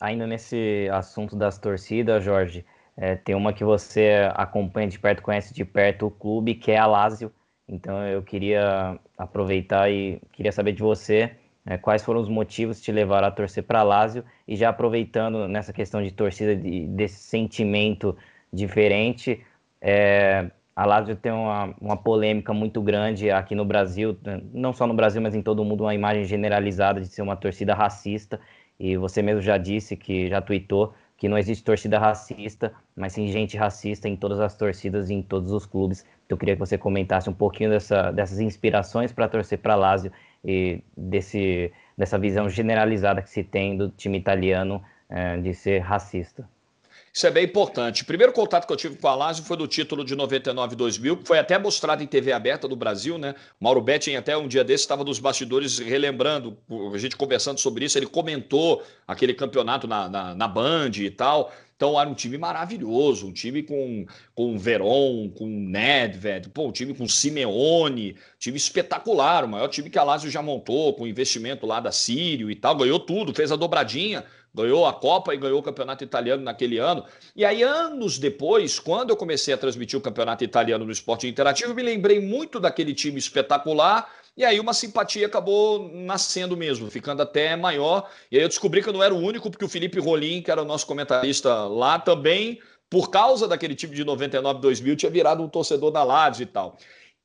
ainda nesse assunto das torcidas, Jorge, é, tem uma que você acompanha de perto, conhece de perto o clube, que é a Lazio. Então eu queria aproveitar e queria saber de você é, quais foram os motivos que te levaram a torcer para a Lazio e já aproveitando nessa questão de torcida, de, desse sentimento diferente, é, A Lazio tem uma, uma polêmica muito grande aqui no Brasil, não só no Brasil, mas em todo o mundo, uma imagem generalizada de ser uma torcida racista. E você mesmo já disse que já tweetou que não existe torcida racista, mas sim gente racista em todas as torcidas e em todos os clubes. Então, eu queria que você comentasse um pouquinho dessa, dessas inspirações para torcer para Lazio e desse, dessa visão generalizada que se tem do time italiano é, de ser racista. Isso é bem importante. O primeiro contato que eu tive com a Lazio foi do título de 99-2000, que foi até mostrado em TV aberta do Brasil, né? Mauro Betting até um dia desse estava nos bastidores relembrando, a gente conversando sobre isso, ele comentou aquele campeonato na, na, na Band e tal. Então era um time maravilhoso, um time com, com Veron, com Nedved, pô, um time com Simeone, time espetacular, o maior time que a Lazio já montou, com investimento lá da Sírio e tal, ganhou tudo, fez a dobradinha, ganhou a Copa e ganhou o campeonato italiano naquele ano. E aí, anos depois, quando eu comecei a transmitir o campeonato italiano no esporte interativo, me lembrei muito daquele time espetacular. E aí uma simpatia acabou nascendo mesmo, ficando até maior. E aí eu descobri que eu não era o único, porque o Felipe Rolim, que era o nosso comentarista lá, também, por causa daquele time de 99, 2000, tinha virado um torcedor da Lazio e tal.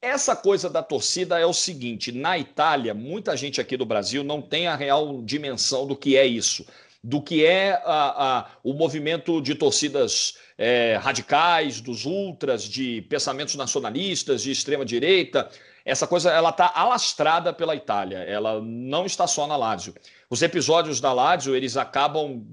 Essa coisa da torcida é o seguinte: na Itália, muita gente aqui do Brasil não tem a real dimensão do que é isso do que é a, a, o movimento de torcidas é, radicais, dos ultras, de pensamentos nacionalistas, de extrema direita. Essa coisa ela está alastrada pela Itália. Ela não está só na Lazio. Os episódios da Lazio eles acabam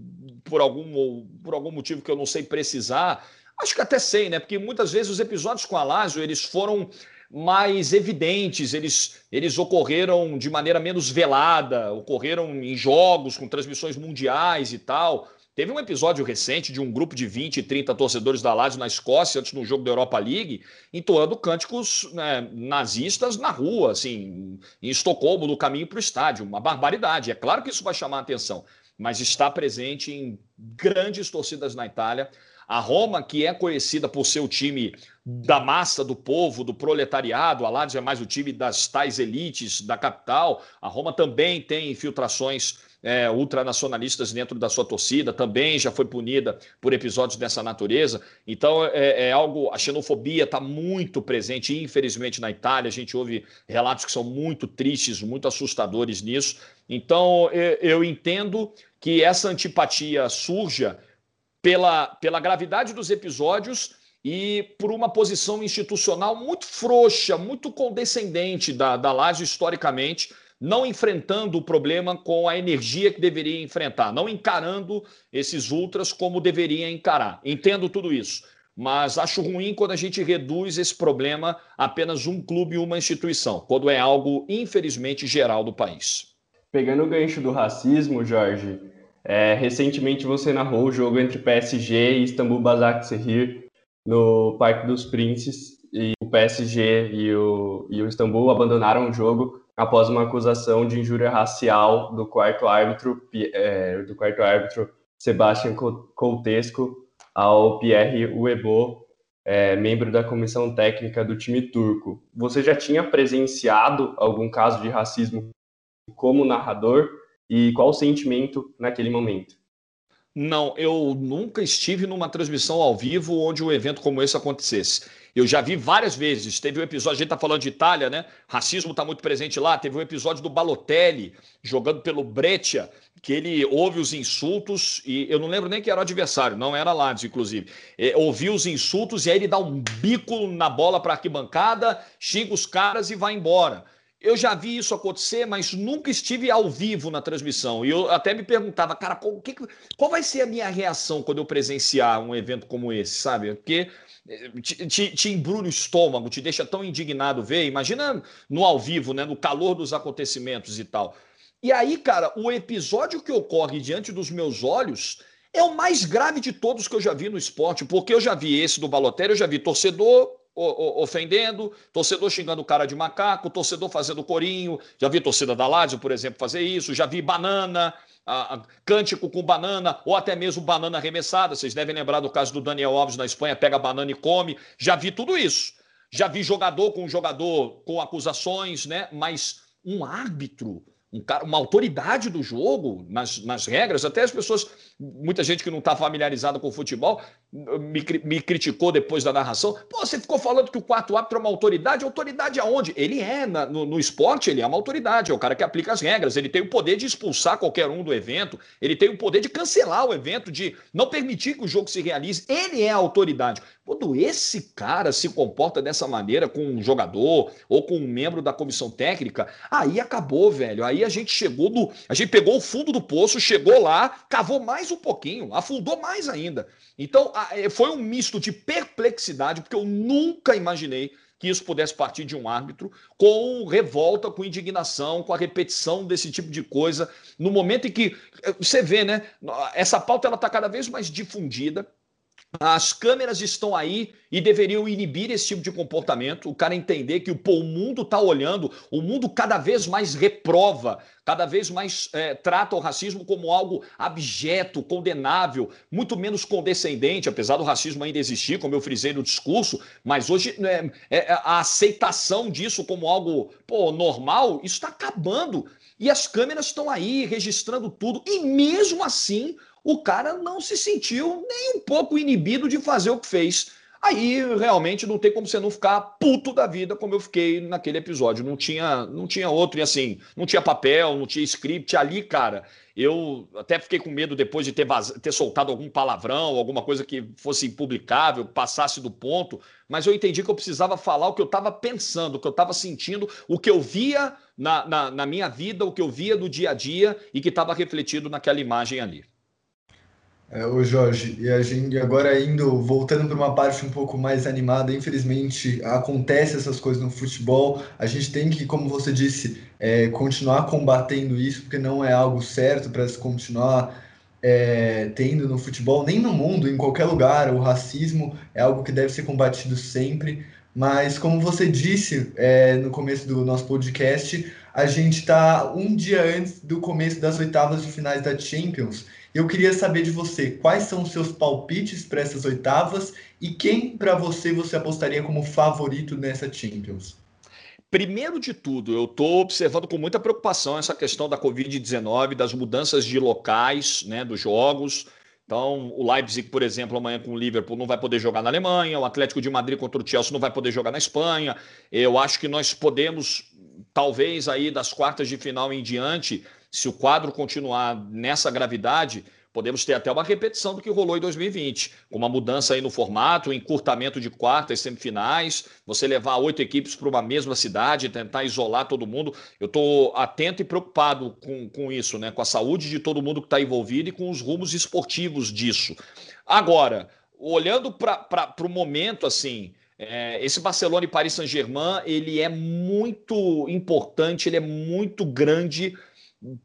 por algum por algum motivo que eu não sei precisar. Acho que até sei, né? Porque muitas vezes os episódios com a Lazio eles foram mais evidentes, eles, eles ocorreram de maneira menos velada, ocorreram em jogos com transmissões mundiais e tal. Teve um episódio recente de um grupo de 20, 30 torcedores da Lazio na Escócia, antes do jogo da Europa League, entoando cânticos né, nazistas na rua, assim, em Estocolmo, no caminho para o estádio. Uma barbaridade. É claro que isso vai chamar a atenção, mas está presente em grandes torcidas na Itália. A Roma, que é conhecida por ser o time da massa do povo, do proletariado, a Lazio é mais o time das tais elites da capital. A Roma também tem infiltrações é, ultranacionalistas dentro da sua torcida, também já foi punida por episódios dessa natureza. Então é, é algo, a xenofobia está muito presente, infelizmente, na Itália. A gente ouve relatos que são muito tristes, muito assustadores nisso. Então eu, eu entendo que essa antipatia surja pela, pela gravidade dos episódios e por uma posição institucional muito frouxa, muito condescendente da, da Lazio historicamente, não enfrentando o problema com a energia que deveria enfrentar, não encarando esses ultras como deveria encarar. Entendo tudo isso, mas acho ruim quando a gente reduz esse problema a apenas um clube e uma instituição, quando é algo, infelizmente, geral do país. Pegando o gancho do racismo, Jorge, é, recentemente você narrou o jogo entre PSG e Istambul Basaksehir no Parque dos Príncipes e o PSG e o, e o Istambul abandonaram o jogo após uma acusação de injúria racial do quarto árbitro é, do quarto árbitro Sebastian Coutesco ao Pierre Uebo, é, membro da comissão técnica do time turco. Você já tinha presenciado algum caso de racismo como narrador e qual o sentimento naquele momento? Não, eu nunca estive numa transmissão ao vivo onde um evento como esse acontecesse. Eu já vi várias vezes. Teve um episódio, a gente está falando de Itália, né? Racismo está muito presente lá. Teve um episódio do Balotelli jogando pelo Breccia, que ele ouve os insultos e eu não lembro nem que era o adversário, não era Lazio, inclusive. É, ouviu os insultos e aí ele dá um bico na bola para a arquibancada, xinga os caras e vai embora. Eu já vi isso acontecer, mas nunca estive ao vivo na transmissão. E eu até me perguntava, cara, qual, que, qual vai ser a minha reação quando eu presenciar um evento como esse, sabe? Porque eh, te, te, te embrulha o estômago, te deixa tão indignado ver. Imagina no ao vivo, né? No calor dos acontecimentos e tal. E aí, cara, o episódio que ocorre diante dos meus olhos é o mais grave de todos que eu já vi no esporte, porque eu já vi esse do Balotelli, eu já vi torcedor ofendendo, torcedor xingando o cara de macaco, torcedor fazendo corinho. Já vi torcida da Lazio, por exemplo, fazer isso. Já vi banana, a, a, cântico com banana, ou até mesmo banana arremessada. Vocês devem lembrar do caso do Daniel Alves na Espanha, pega banana e come. Já vi tudo isso. Já vi jogador com jogador com acusações, né? Mas um árbitro um cara, uma autoridade do jogo, nas, nas regras. Até as pessoas, muita gente que não está familiarizada com o futebol, me, me, criticou depois da narração. Pô, você ficou falando que o quarto árbitro é uma autoridade. Autoridade aonde? Ele é, na, no, no, esporte, ele é uma autoridade, é o cara que aplica as regras. Ele tem o poder de expulsar qualquer um do evento, ele tem o poder de cancelar o evento, de não permitir que o jogo se realize. Ele é a autoridade. Quando esse cara se comporta dessa maneira com um jogador ou com um membro da comissão técnica, aí acabou, velho. Aí a gente chegou no. A gente pegou o fundo do poço, chegou lá, cavou mais um pouquinho, afundou mais ainda. Então, é, foi um misto de perplexidade, porque eu nunca imaginei que isso pudesse partir de um árbitro, com revolta, com indignação, com a repetição desse tipo de coisa, no momento em que eh, você vê, né? Essa pauta ela está cada vez mais difundida. As câmeras estão aí e deveriam inibir esse tipo de comportamento. O cara entender que pô, o mundo está olhando, o mundo cada vez mais reprova, cada vez mais é, trata o racismo como algo abjeto, condenável, muito menos condescendente, apesar do racismo ainda existir, como eu frisei no discurso. Mas hoje é, é, a aceitação disso como algo pô, normal, está acabando. E as câmeras estão aí registrando tudo, e mesmo assim o cara não se sentiu nem um pouco inibido de fazer o que fez. Aí realmente não tem como você não ficar puto da vida como eu fiquei naquele episódio. Não tinha, não tinha outro, e assim, não tinha papel, não tinha script ali, cara. Eu até fiquei com medo depois de ter, vaz... ter soltado algum palavrão, alguma coisa que fosse impublicável, passasse do ponto, mas eu entendi que eu precisava falar o que eu estava pensando, o que eu estava sentindo, o que eu via na, na, na minha vida, o que eu via no dia a dia e que estava refletido naquela imagem ali. É, ô Jorge, e a gente agora indo, voltando para uma parte um pouco mais animada, infelizmente acontece essas coisas no futebol, a gente tem que, como você disse, é, continuar combatendo isso, porque não é algo certo para se continuar é, tendo no futebol, nem no mundo, em qualquer lugar, o racismo é algo que deve ser combatido sempre, mas como você disse é, no começo do nosso podcast, a gente está um dia antes do começo das oitavas de finais da Champions, eu queria saber de você quais são os seus palpites para essas oitavas e quem para você você apostaria como favorito nessa Champions. Primeiro de tudo, eu estou observando com muita preocupação essa questão da Covid-19, das mudanças de locais, né, dos jogos. Então, o Leipzig, por exemplo, amanhã com o Liverpool não vai poder jogar na Alemanha, o Atlético de Madrid contra o Chelsea não vai poder jogar na Espanha. Eu acho que nós podemos, talvez aí das quartas de final em diante, se o quadro continuar nessa gravidade, podemos ter até uma repetição do que rolou em 2020, com uma mudança aí no formato, um encurtamento de quartas, semifinais, você levar oito equipes para uma mesma cidade, tentar isolar todo mundo. Eu estou atento e preocupado com, com isso, né? com a saúde de todo mundo que está envolvido e com os rumos esportivos disso. Agora, olhando para o momento, assim, é, esse Barcelona e Paris Saint-Germain, ele é muito importante, ele é muito grande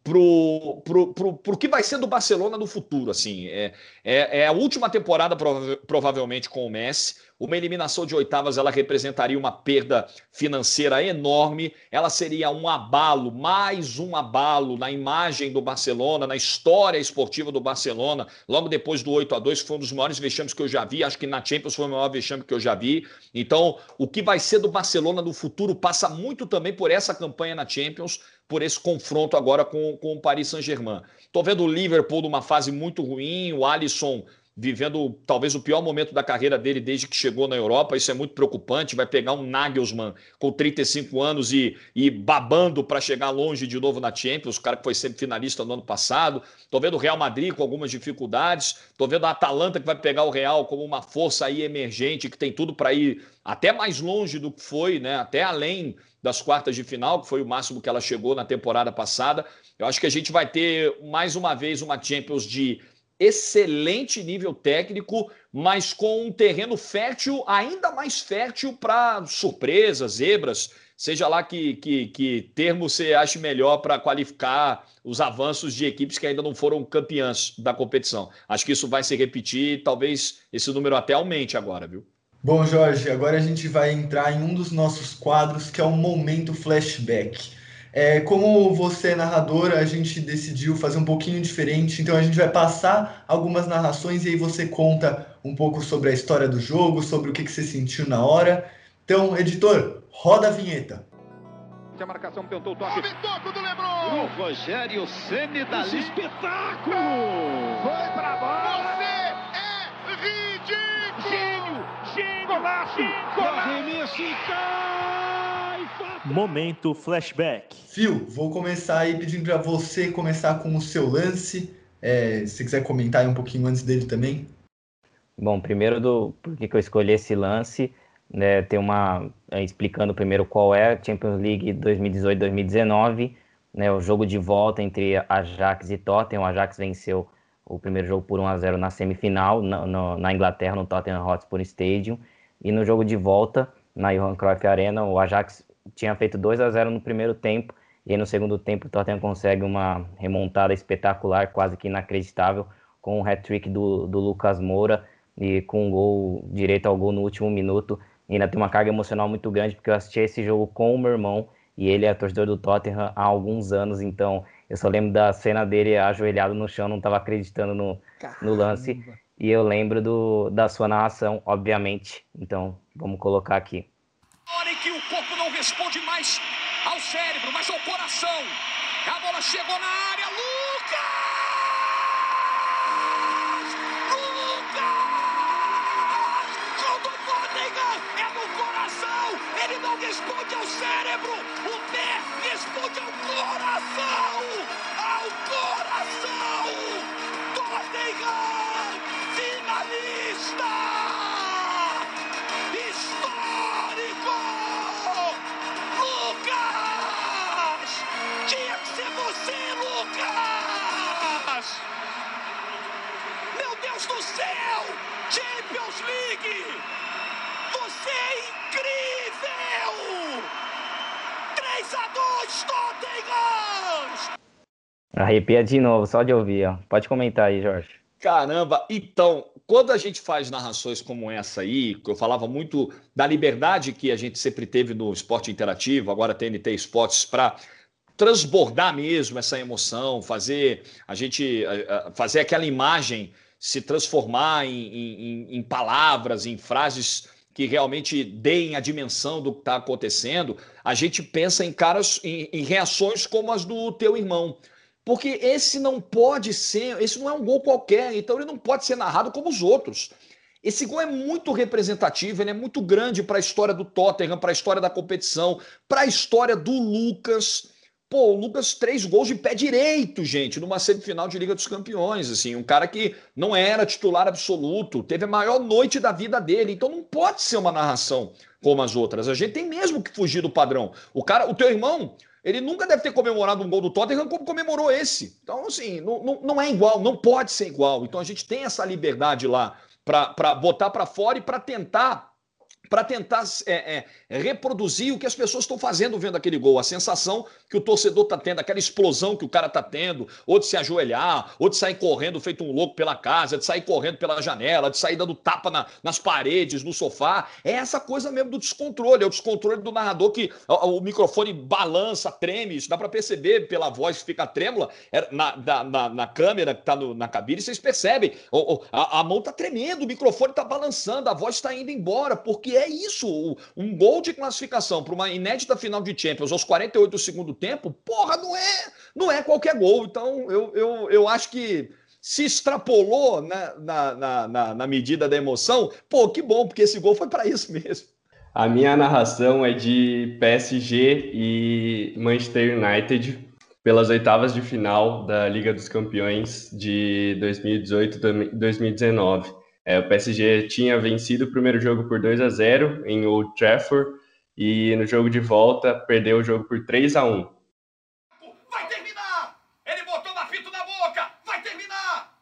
pro, pro, pro, pro que vai ser do Barcelona no futuro, assim, é, é, é a última temporada prova provavelmente com o Messi, uma eliminação de oitavas ela representaria uma perda financeira enorme, ela seria um abalo, mais um abalo na imagem do Barcelona, na história esportiva do Barcelona, logo depois do 8 a 2 que foi um dos maiores vexames que eu já vi, acho que na Champions foi o maior vexame que eu já vi. Então, o que vai ser do Barcelona no futuro passa muito também por essa campanha na Champions, por esse confronto agora com, com o Paris Saint-Germain. Estou vendo o Liverpool numa fase muito ruim, o Alisson vivendo talvez o pior momento da carreira dele desde que chegou na Europa. Isso é muito preocupante. Vai pegar um Nagelsmann com 35 anos e, e babando para chegar longe de novo na Champions, o cara que foi sempre finalista no ano passado. Estou vendo o Real Madrid com algumas dificuldades. Estou vendo a Atalanta que vai pegar o Real como uma força aí emergente que tem tudo para ir até mais longe do que foi, né? até além das quartas de final, que foi o máximo que ela chegou na temporada passada. Eu acho que a gente vai ter mais uma vez uma Champions de excelente nível técnico, mas com um terreno fértil, ainda mais fértil para surpresas, zebras, seja lá que, que, que termo você ache melhor para qualificar os avanços de equipes que ainda não foram campeãs da competição. Acho que isso vai se repetir, talvez esse número até aumente agora, viu? Bom, Jorge, agora a gente vai entrar em um dos nossos quadros que é o Momento Flashback. É, como você é narrador, a gente decidiu fazer um pouquinho diferente, então a gente vai passar algumas narrações e aí você conta um pouco sobre a história do jogo, sobre o que, que você sentiu na hora. Então, editor, roda a vinheta. A marcação tentou o toque. Houve toco do Lebron. O Rogério Ceni da espetáculo. Foi pra bola. Você é ridículo. Gênio, gênio, golaço, golaço. e cai. Momento flashback. Fio, vou começar aí pedindo para você começar com o seu lance. É, se quiser comentar aí um pouquinho antes dele também. Bom, primeiro do por que que eu escolhi esse lance, né, tem uma é, explicando primeiro qual é a Champions League 2018-2019, né, o jogo de volta entre Ajax e Tottenham. O Ajax venceu o primeiro jogo por 1 a 0 na semifinal na, no, na Inglaterra no Tottenham Hotspur Stadium e no jogo de volta na Johan Cruyff Arena, o Ajax tinha feito 2 a 0 no primeiro tempo e aí no segundo tempo o Tottenham consegue uma remontada espetacular, quase que inacreditável, com o hat-trick do, do Lucas Moura e com um gol direito ao gol no último minuto. E ainda tem uma carga emocional muito grande, porque eu assisti esse jogo com o meu irmão e ele é torcedor do Tottenham há alguns anos, então eu só lembro da cena dele ajoelhado no chão, não estava acreditando no, no lance. E eu lembro do, da sua narração, obviamente. Então, vamos colocar aqui. hora em que o corpo responde mais ao cérebro, mas ao coração. A bola chegou na área, Lucas! Lucas! Gol do Tottenham! É no coração! Ele não responde ao cérebro! O pé responde ao coração! Ao coração! Tottenham! Finalista! Deus do céu! Champions League! Você é incrível! 3 a 2 Tottenham! Arrepia de novo, só de ouvir, ó. Pode comentar aí, Jorge. Caramba, então, quando a gente faz narrações como essa aí, que eu falava muito da liberdade que a gente sempre teve no esporte interativo, agora TNT Esportes, para transbordar mesmo essa emoção, fazer a gente fazer aquela imagem se transformar em, em- em palavras, em frases que realmente deem a dimensão do que está acontecendo, a gente pensa em caras, em, em reações como as do teu irmão. Porque esse não pode ser, esse não é um gol qualquer, então ele não pode ser narrado como os outros. Esse gol é muito representativo, ele é muito grande para a história do Tottenham, para a história da competição, para a história do Lucas. Pô, o Lucas, três gols de pé direito, gente, numa semifinal de Liga dos Campeões. Assim, um cara que não era titular absoluto, teve a maior noite da vida dele. Então não pode ser uma narração como as outras. A gente tem mesmo que fugir do padrão. O cara, o teu irmão, ele nunca deve ter comemorado um gol do Tottenham como comemorou esse. Então, assim, não, não, não é igual, não pode ser igual. Então a gente tem essa liberdade lá para botar para fora e para tentar para tentar é, é, reproduzir o que as pessoas estão fazendo vendo aquele gol, a sensação que o torcedor está tendo, aquela explosão que o cara está tendo, ou de se ajoelhar, ou de sair correndo feito um louco pela casa, de sair correndo pela janela, de sair dando tapa na- nas paredes, no sofá. É essa coisa mesmo do descontrole, é o descontrole do narrador que o, o microfone balança, treme, isso dá para perceber pela voz que fica trêmula é, na, da- na, na câmera que está na cabine, vocês percebem, a, a mão está tremendo, o microfone está balançando, a voz está indo embora, porque é isso, um gol de classificação para uma inédita final de Champions aos 48 do segundo tempo, porra, não é, não é qualquer gol. Então, eu, eu, eu acho que se extrapolou né, na, na, na, na medida da emoção, pô, que bom, porque esse gol foi para isso mesmo. A minha narração é de PSG e Manchester United pelas oitavas de final da Liga dos Campeões de 2018 e 2019. É, o PSG tinha vencido o primeiro jogo por 2 a 0 em Old Trafford e no jogo de volta perdeu o jogo por 3 a 1. Vai terminar! Ele botou uma fita na boca! Vai terminar!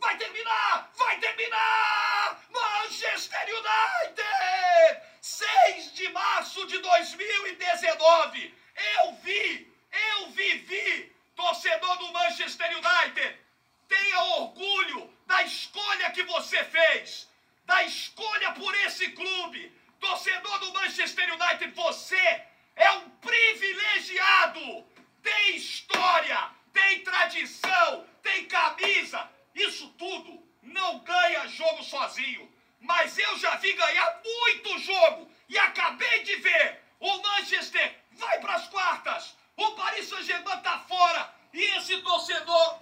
Vai terminar! Vai terminar! Manchester United! 6 de março de 2019! Eu vi! Eu vivi! Torcedor do Manchester United! Tenha você fez, da escolha por esse clube, torcedor do Manchester United, você é um privilegiado. Tem história, tem tradição, tem camisa. Isso tudo não ganha jogo sozinho. Mas eu já vi ganhar muito jogo e acabei de ver. O Manchester vai para as quartas. O Paris Saint-Germain está fora. E esse torcedor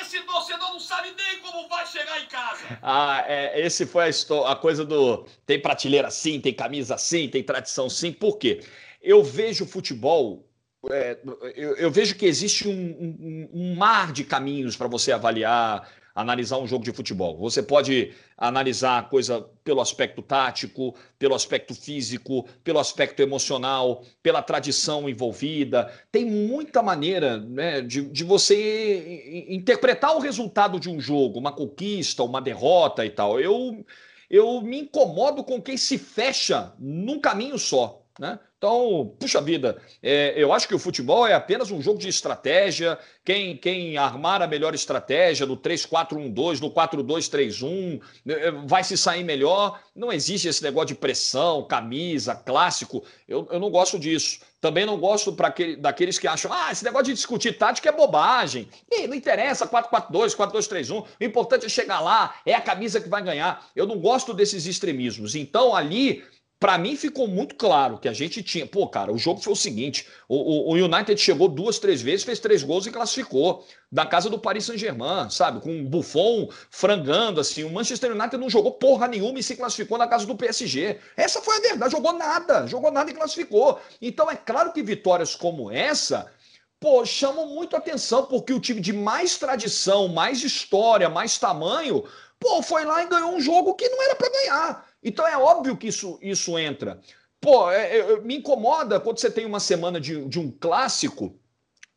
esse torcedor não sabe nem como vai chegar em casa. Ah, é, esse foi a, a coisa do tem prateleira sim, tem camisa sim, tem tradição sim. Por quê? Eu vejo futebol é, eu, eu, vejo que existe um, um, um mar de caminhos para você avaliar analisar um jogo de futebol. Você pode analisar a coisa pelo aspecto tático, pelo aspecto físico, pelo aspecto emocional, pela tradição envolvida. Tem muita maneira né, de, de você interpretar o resultado de um jogo, uma conquista, uma derrota e tal. Eu, eu me incomodo com quem se fecha num caminho só. Né? Então, puxa vida, é, eu acho que o futebol é apenas um jogo de estratégia. Quem, quem armar a melhor estratégia no 3-4-1-2, no 4-2-3-1, é, vai se sair melhor. Não existe esse negócio de pressão, camisa, clássico. Eu, eu não gosto disso. Também não gosto aquele, daqueles que acham, ah, esse negócio de discutir tática é bobagem. E não interessa, 4-4-2, 4-2-3-1. O importante é chegar lá, é a camisa que vai ganhar. Eu não gosto desses extremismos. Então, ali para mim ficou muito claro que a gente tinha. Pô, cara, o jogo foi o seguinte: o, o, United chegou duas, três vezes, fez três gols e classificou. Da casa do Paris Saint-Germain, sabe? Com o Buffon frangando assim. O Manchester United não jogou porra nenhuma e se classificou na casa do PSG. Essa foi a verdade. Jogou nada, jogou nada e classificou. Então é claro que vitórias como essa. Pô, chamam muito atenção, porque o time de mais tradição, mais história, mais tamanho, pô, foi lá e ganhou um jogo que não era para ganhar. Então é óbvio que isso, isso entra. Pô, é, é, me incomoda quando você tem uma semana de, de um clássico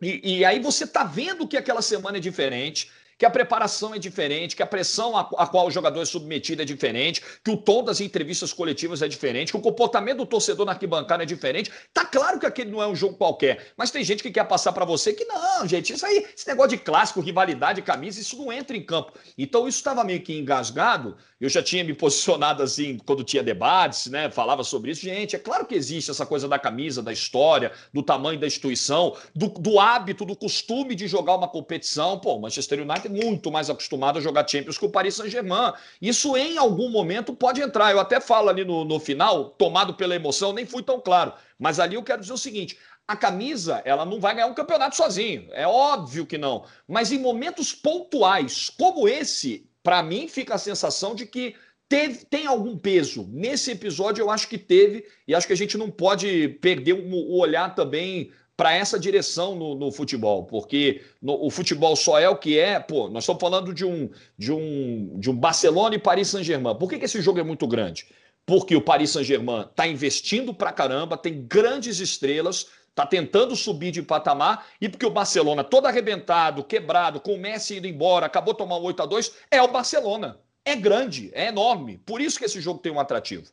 e, e aí você tá vendo que aquela semana é diferente que a preparação é diferente, que a pressão a, a, qual o jogador é submetido é diferente, que o tom das entrevistas coletivas é diferente, que o comportamento do torcedor na arquibancada é diferente. Tá claro que aquele não é um jogo qualquer, mas tem gente que quer passar para você que não, gente, isso aí, esse negócio de clássico, rivalidade, camisa, isso não entra em campo. Então isso estava meio que engasgado. Eu já tinha me posicionado assim quando tinha debates, né? Falava sobre isso. Gente, é claro que existe essa coisa da camisa, da história, do tamanho da instituição, do, do hábito, do costume de jogar uma competição. Pô, o Manchester United muito mais acostumado a jogar Champions que o Paris Saint-Germain. Isso em algum momento pode entrar. Eu até falo ali no, no final, tomado pela emoção, nem fui tão claro. Mas ali eu quero dizer o seguinte: a camisa, ela não vai ganhar um campeonato sozinho. É óbvio que não. Mas em momentos pontuais como esse, para mim fica a sensação de que teve, tem algum peso. Nesse episódio eu acho que teve, e acho que a gente não pode perder o olhar também para essa direção no, no, futebol, porque no, o futebol só é o que é. Pô, nós estamos falando de um, de um, de um Barcelona e Paris Saint-Germain. Por que, que esse jogo é muito grande? Porque o Paris Saint-Germain está investindo para caramba, tem grandes estrelas, está tentando subir de patamar, e porque o Barcelona, todo arrebentado, quebrado, com o Messi indo embora, acabou de tomar um 8 a 2 é o Barcelona. É grande, é enorme. Por isso que esse jogo tem um atrativo.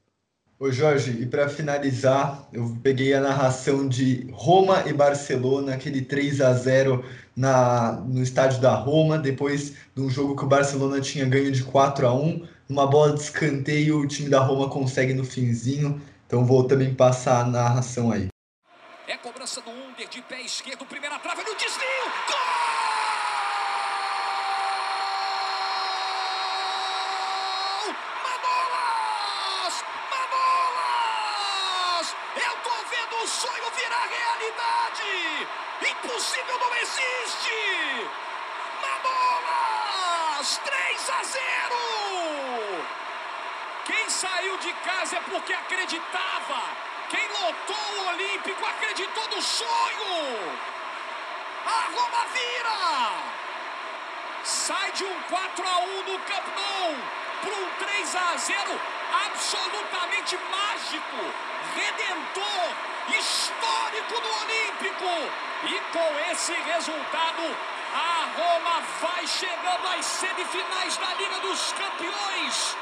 Ô Jorge, e para finalizar, eu peguei a narração de Roma e Barcelona, aquele 3 a 0 na, no estádio da Roma, depois de um jogo que o Barcelona tinha ganho de 4 a 1 uma bola de escanteio, o time da Roma consegue no finzinho. Então vou também passar a narração aí. É cobrança do Under de pé esquerdo, primeira trave no desvio. Gol! Impossível não existe! Manolas! 3 a 0! Quem saiu de casa é porque acreditava. Quem lotou o Olímpico acreditou no sonho. A Roma vira! Sai de um 4 a 1 no Camp Nou para um 3 a 0 absolutamente mágico, redentor, histórico do Olímpico. E com esse resultado, a Roma vai chegando às semifinais da Liga dos Campeões.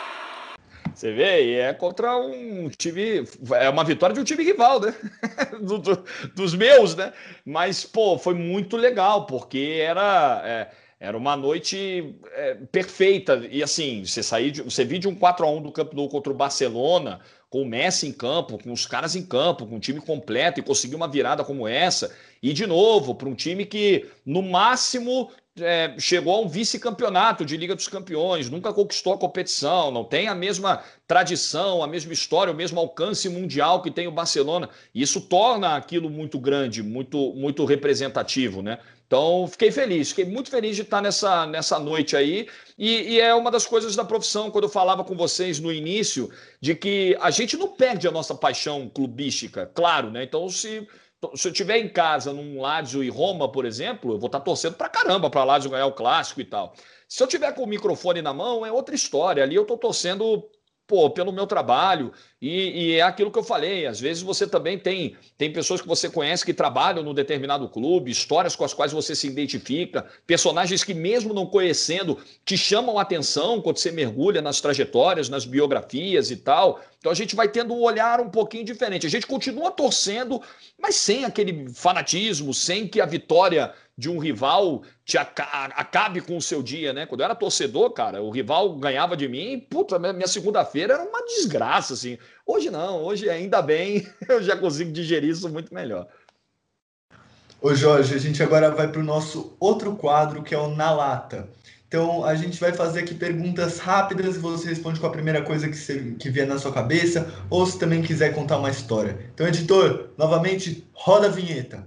Você vê, e é contra um time. É uma vitória de um time rival, né? do, do, dos meus, né? Mas, pô, foi muito legal, porque era. É, era uma noite é, perfeita. E assim, você sair de, você viu de um 4 a 1 do Campo Nou contra o Barcelona, com o Messi em campo, com os caras em campo, com o time completo e conseguir uma virada como essa. E de novo, para um time que no máximo é, chegou a um vice-campeonato de Liga dos Campeões, nunca conquistou a competição, não tem a mesma tradição, a mesma história, o mesmo alcance mundial que tem o Barcelona. Isso torna aquilo muito grande, muito, muito representativo, né? Então, fiquei feliz, fiquei muito feliz de estar nessa, nessa noite aí. E, e, é uma das coisas da profissão, quando eu falava com vocês no início, de que a gente não perde a nossa paixão clubística, claro, né? Então, se, se eu estiver em casa, num Lazio e Roma, por exemplo, eu vou estar torcendo pra caramba pra Lazio ganhar o clássico e tal. Se eu tiver com o microfone na mão, é outra história. Ali eu estou torcendo pô, pelo meu trabalho. E, e, é aquilo que eu falei. Às vezes você também tem, tem pessoas que você conhece que trabalham num determinado clube, histórias com as quais você se identifica, personagens que, mesmo não conhecendo, te chamam a atenção quando você mergulha nas trajetórias, nas biografias e tal. Então a gente vai tendo um olhar um pouquinho diferente. A gente continua torcendo, mas sem aquele fanatismo, sem que a vitória de um rival te acabe com o seu dia, né? Quando eu era torcedor, cara, o rival ganhava de mim, puta, minha segunda-feira era uma desgraça, assim. Hoje não, hoje ainda bem, eu já consigo digerir isso muito melhor. Ô Jorge, a gente agora vai para o nosso outro quadro, que é o Na Lata. Então, a gente vai fazer aqui perguntas rápidas e você responde com a primeira coisa que, você, que vier na sua cabeça, ou se também quiser contar uma história. Então, editor, novamente, roda a vinheta.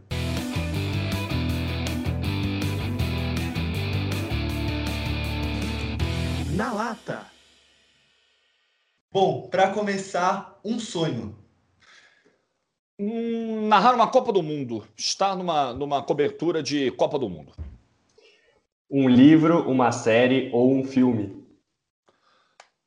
Bom, para começar, um sonho. Hum, narrar uma Copa do Mundo, estar numa, numa cobertura de Copa do Mundo. Um livro, uma série ou um filme?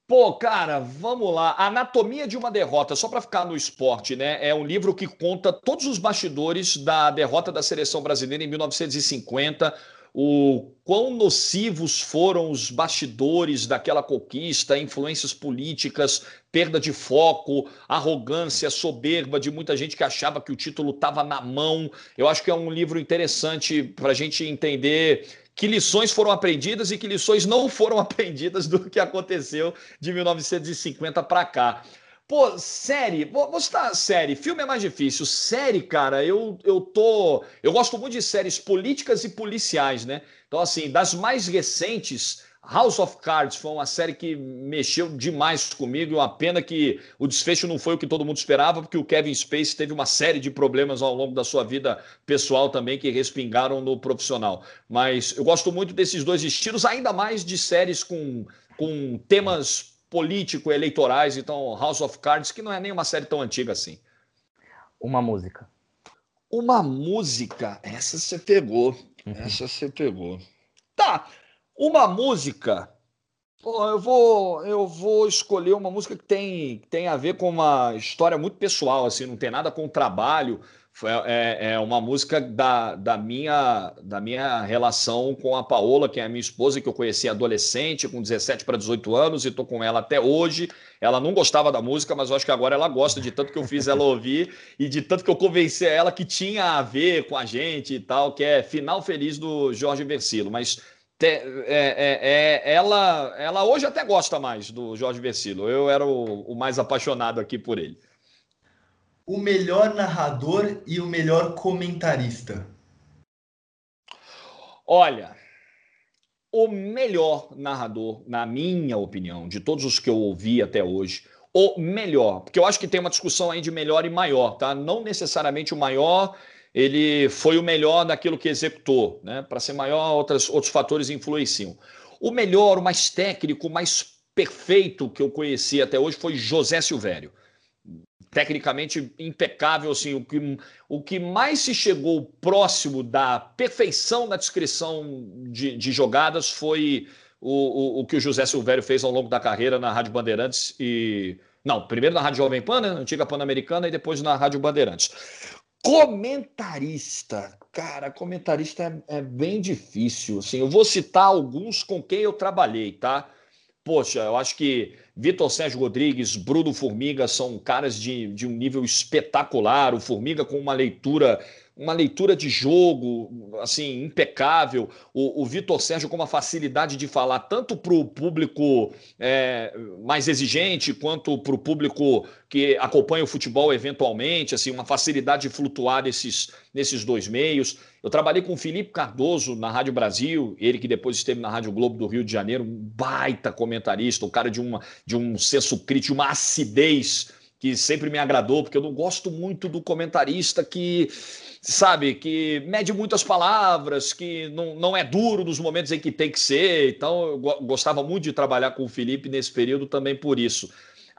Pô, cara, vamos lá. Anatomia de uma derrota, só para ficar no esporte, né? É um livro que conta todos os bastidores da derrota da seleção brasileira em 1950 o quão nocivos foram os bastidores daquela conquista, influências políticas, perda de foco, arrogância, soberba de muita gente que achava que o título estava na mão. Eu acho que é um livro interessante para a gente entender que lições foram aprendidas e que lições não foram aprendidas do que aconteceu de 1950 para cá. Pô, série, vou, citar série. Filme é mais difícil. Série, cara, eu, eu tô. Eu gosto muito de séries políticas e policiais, né? Então, assim, das mais recentes, House of Cards foi uma série que mexeu demais comigo. Uma pena que o desfecho não foi o que todo mundo esperava, porque o Kevin Spacey teve uma série de problemas ao longo da sua vida pessoal também que respingaram no profissional. Mas eu gosto muito desses dois estilos, ainda mais de séries com, com temas político-eleitorais, então House of Cards, que não é nem uma série tão antiga assim. Uma música. Uma música? Essa você pegou. Uhum. Essa você pegou. Tá, uma música. Pô, eu vou, eu vou escolher uma música que tem, que tem a ver com uma história muito pessoal, assim, não tem nada com o trabalho, é, é uma música da, da, minha, da minha relação com a Paola, que é a minha esposa, que eu conheci adolescente, com 17 para 18 anos, e estou com ela até hoje. Ela não gostava da música, mas eu acho que agora ela gosta, de tanto que eu fiz ela ouvir e de tanto que eu convenci ela que tinha a ver com a gente e tal, que é Final Feliz do Jorge Versilo. Mas te, é, é, é, ela, ela hoje até gosta mais do Jorge Versilo. Eu era o, o mais apaixonado aqui por ele o melhor narrador e o melhor comentarista? Olha, o melhor narrador, na minha opinião, de todos os que eu ouvi até hoje, o melhor, porque eu acho que tem uma discussão aí de melhor e maior, tá? Não necessariamente o maior, ele foi o melhor daquilo que executou, né? Para ser maior, outros, outros fatores influenciam. O melhor, o mais técnico, o mais perfeito que eu conheci até hoje foi José Silvério tecnicamente impecável, assim, o que, o que mais se chegou próximo da perfeição da descrição de, de jogadas foi o, o, o, que o José Silvério fez ao longo da carreira na Rádio Bandeirantes e... Não, primeiro na Rádio Jovem Pan, né, antiga Pan-Americana, e depois na Rádio Bandeirantes. Comentarista, cara, comentarista é, é bem difícil, assim, eu vou citar alguns com quem eu trabalhei, tá? Poxa, eu acho que Vitor Sérgio Rodrigues, Bruno Formiga são caras de, de um nível espetacular. O Formiga com uma leitura uma leitura de jogo assim impecável. O, o Vitor Sérgio com uma facilidade de falar tanto para o público é, mais exigente quanto para o público que acompanha o futebol eventualmente, assim uma facilidade de flutuar nesses, nesses dois meios. Eu trabalhei com o Felipe Cardoso na Rádio Brasil, ele que depois esteve na Rádio Globo do Rio de Janeiro, um baita comentarista, um cara de, uma, de um senso crítico, uma acidez que sempre me agradou, porque eu não gosto muito do comentarista que, sabe, que mede muitas palavras, que não, não é duro nos momentos em que tem que ser. Então, eu gostava muito de trabalhar com o Felipe nesse período também por isso.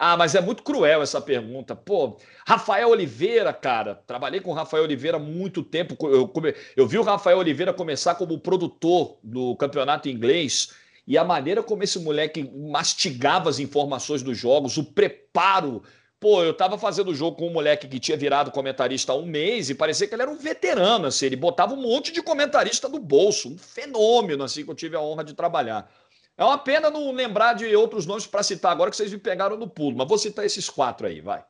Ah, mas é muito cruel essa pergunta. Pô, Rafael Oliveira, cara, trabalhei com o Rafael Oliveira há muito tempo. Eu, eu vi o Rafael Oliveira começar como produtor do campeonato inglês e a maneira como esse moleque mastigava as informações dos jogos, o preparo. Pô, eu tava fazendo o jogo com um moleque que tinha virado comentarista há um mês e parecia que ele era um veterano, assim, ele botava um monte de comentarista no bolso, um fenômeno, assim, que eu tive a honra de trabalhar. É uma pena não lembrar de outros nomes para citar agora que vocês me pegaram no pulo, mas vou citar esses quatro aí, vai.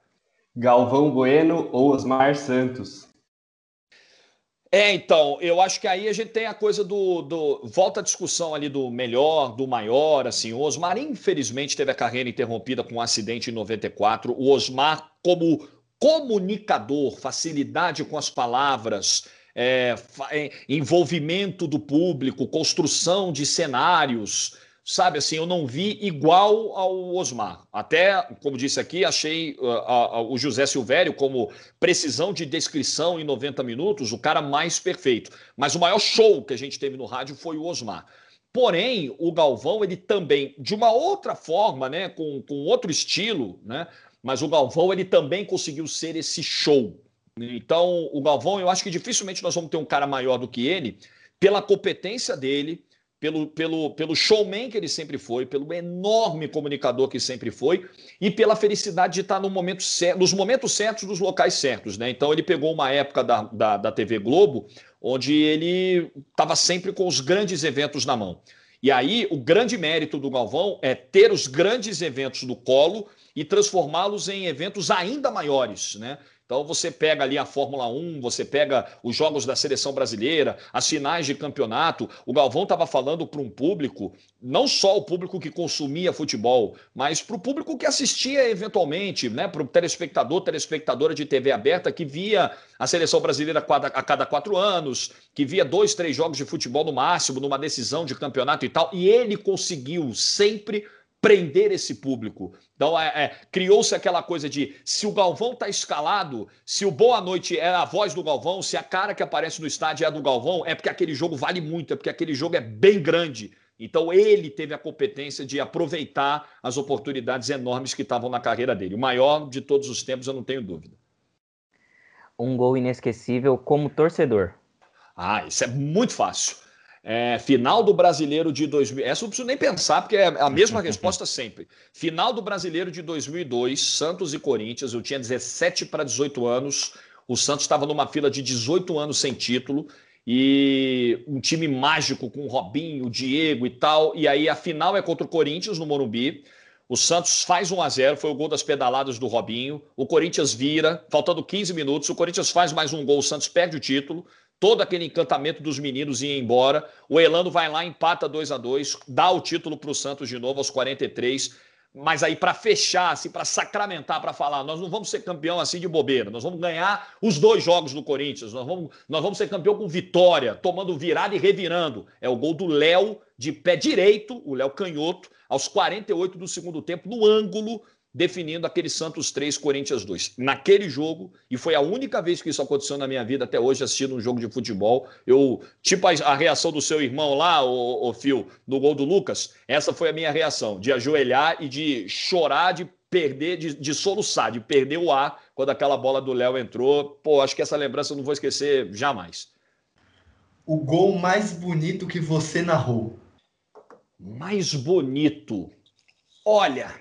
Galvão Bueno ou Osmar Santos? É, então, eu acho que aí a gente tem a coisa do, do. Volta a discussão ali do melhor, do maior, assim. O Osmar, infelizmente, teve a carreira interrompida com um acidente em 94. O Osmar, como comunicador, facilidade com as palavras, é, é envolvimento do público, construção de cenários sabe assim, eu não vi igual ao Osmar. Até, como disse aqui, achei uh, uh, o José Silvério como precisão de descrição em 90 minutos, o cara mais perfeito. Mas o maior show que a gente teve no rádio foi o Osmar. Porém, o Galvão, ele também, de uma outra forma, né, com, com outro estilo, né, mas o Galvão, ele também conseguiu ser esse show. Então, o Galvão, eu acho que dificilmente nós vamos ter um cara maior do que ele, pela competência dele, pelo, pelo, pelo showman que ele sempre foi, pelo enorme comunicador que sempre foi e pela felicidade de estar no momento certo, nos momentos certos, nos locais certos. Né? Então ele pegou uma época da, da, da TV Globo onde ele estava sempre com os grandes eventos na mão. E aí o grande mérito do Galvão é ter os grandes eventos no colo e transformá-los em eventos ainda maiores, né? Então você pega ali a Fórmula 1, você pega os jogos da seleção brasileira, as finais de campeonato. O Galvão estava falando para um público, não só o público que consumia futebol, mas para o público que assistia eventualmente, né? Para o telespectador, telespectadora de TV aberta que via a seleção brasileira a cada quatro anos, que via dois, três jogos de futebol no máximo, numa decisão de campeonato e tal. E ele conseguiu sempre prender esse público. Então, é, é, criou-se aquela coisa de se o Galvão está escalado, se o Boa Noite é a voz do Galvão, se a cara que aparece no estádio é a do Galvão, é porque aquele jogo vale muito, é porque aquele jogo é bem grande. Então, ele teve a competência de aproveitar as oportunidades enormes que estavam na carreira dele. O maior de todos os tempos, eu não tenho dúvida. Um gol inesquecível como torcedor. Ah, isso é muito fácil. É, final do Brasileiro de 2000. Essa não preciso nem pensar, porque é a mesma resposta sempre. Final do Brasileiro de 2002, Santos e Corinthians. Eu tinha 17 para 18 anos. O Santos estava numa fila de 18 anos sem título. E um time mágico com o Robinho, o Diego e tal. E aí a final é contra o Corinthians no Morumbi. O Santos faz 1 a 0 foi o gol das pedaladas do Robinho. O Corinthians vira, faltando 15 minutos. O Corinthians faz mais um gol, o Santos perde o título todo aquele encantamento dos meninos ia embora. O Elano vai lá, empata 2 a 2 dá o título para o Santos de novo aos 43. Mas aí, para fechar, assim, para sacramentar, para falar, nós não vamos ser campeão assim de bobeira, nós vamos ganhar os dois jogos do Corinthians, nós vamos, nós vamos ser campeão com vitória, tomando virada e revirando. É o gol do Léo de pé direito, o Léo Canhoto, aos 48 do segundo tempo, no ângulo definindo aquele Santos 3, Corinthians 2. Naquele jogo, e foi a única vez que isso aconteceu na minha vida até hoje, assistindo um jogo de futebol, eu, tipo a, a reação do seu irmão lá, o, o Fio, no gol do Lucas, essa foi a minha reação, de ajoelhar e de chorar, de perder, de, de soluçar, de perder o ar quando aquela bola do Léo entrou. Pô, acho que essa lembrança eu não vou esquecer jamais. O gol mais bonito que você narrou? Mais bonito? Olha,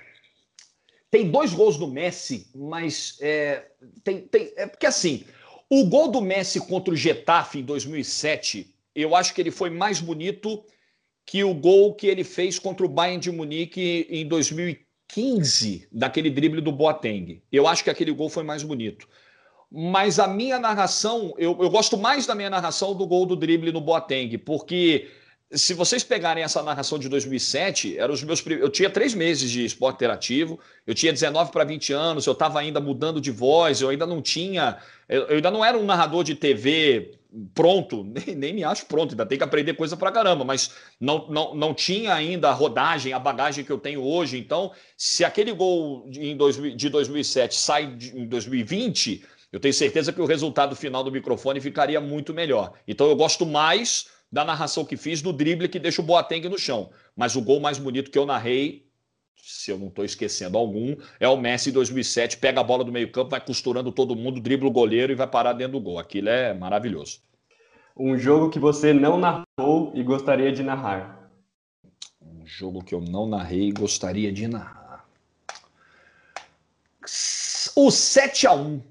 tem dois gols do Messi, mas é, tem, tem, é porque assim, o gol do Messi contra o Getafe em 2007, eu acho que ele foi mais bonito que o gol que ele fez contra o Bayern de Munique em 2015, daquele drible do Boateng. Eu acho que aquele gol foi mais bonito. Mas a minha narração, eu, eu gosto mais da minha narração do gol do drible no Boateng, porque se vocês pegarem essa narração de 2007, eram os meus eu tinha três meses de esporte interativo, eu tinha 19 para 20 anos, eu estava ainda mudando de voz, eu ainda não tinha, eu ainda não era um narrador de TV pronto, nem, nem me acho pronto, ainda tem que aprender coisa pra caramba, mas não, não, não tinha ainda a rodagem, a bagagem que eu tenho hoje. Então, se aquele gol de, de 2007 sai de, em 2020, eu tenho certeza que o resultado final do microfone ficaria muito melhor. Então, eu gosto mais da narração que fiz do drible que deixa o Boateng no chão. Mas o gol mais bonito que eu narrei se eu não estou esquecendo algum, é o Messi 2007, pega a bola do meio campo, vai costurando todo mundo, dribla o goleiro e vai parar dentro do gol. Aquilo é maravilhoso. Um jogo que você não narrou e gostaria de narrar. Um jogo que eu não narrei e gostaria de narrar. O 7 a 1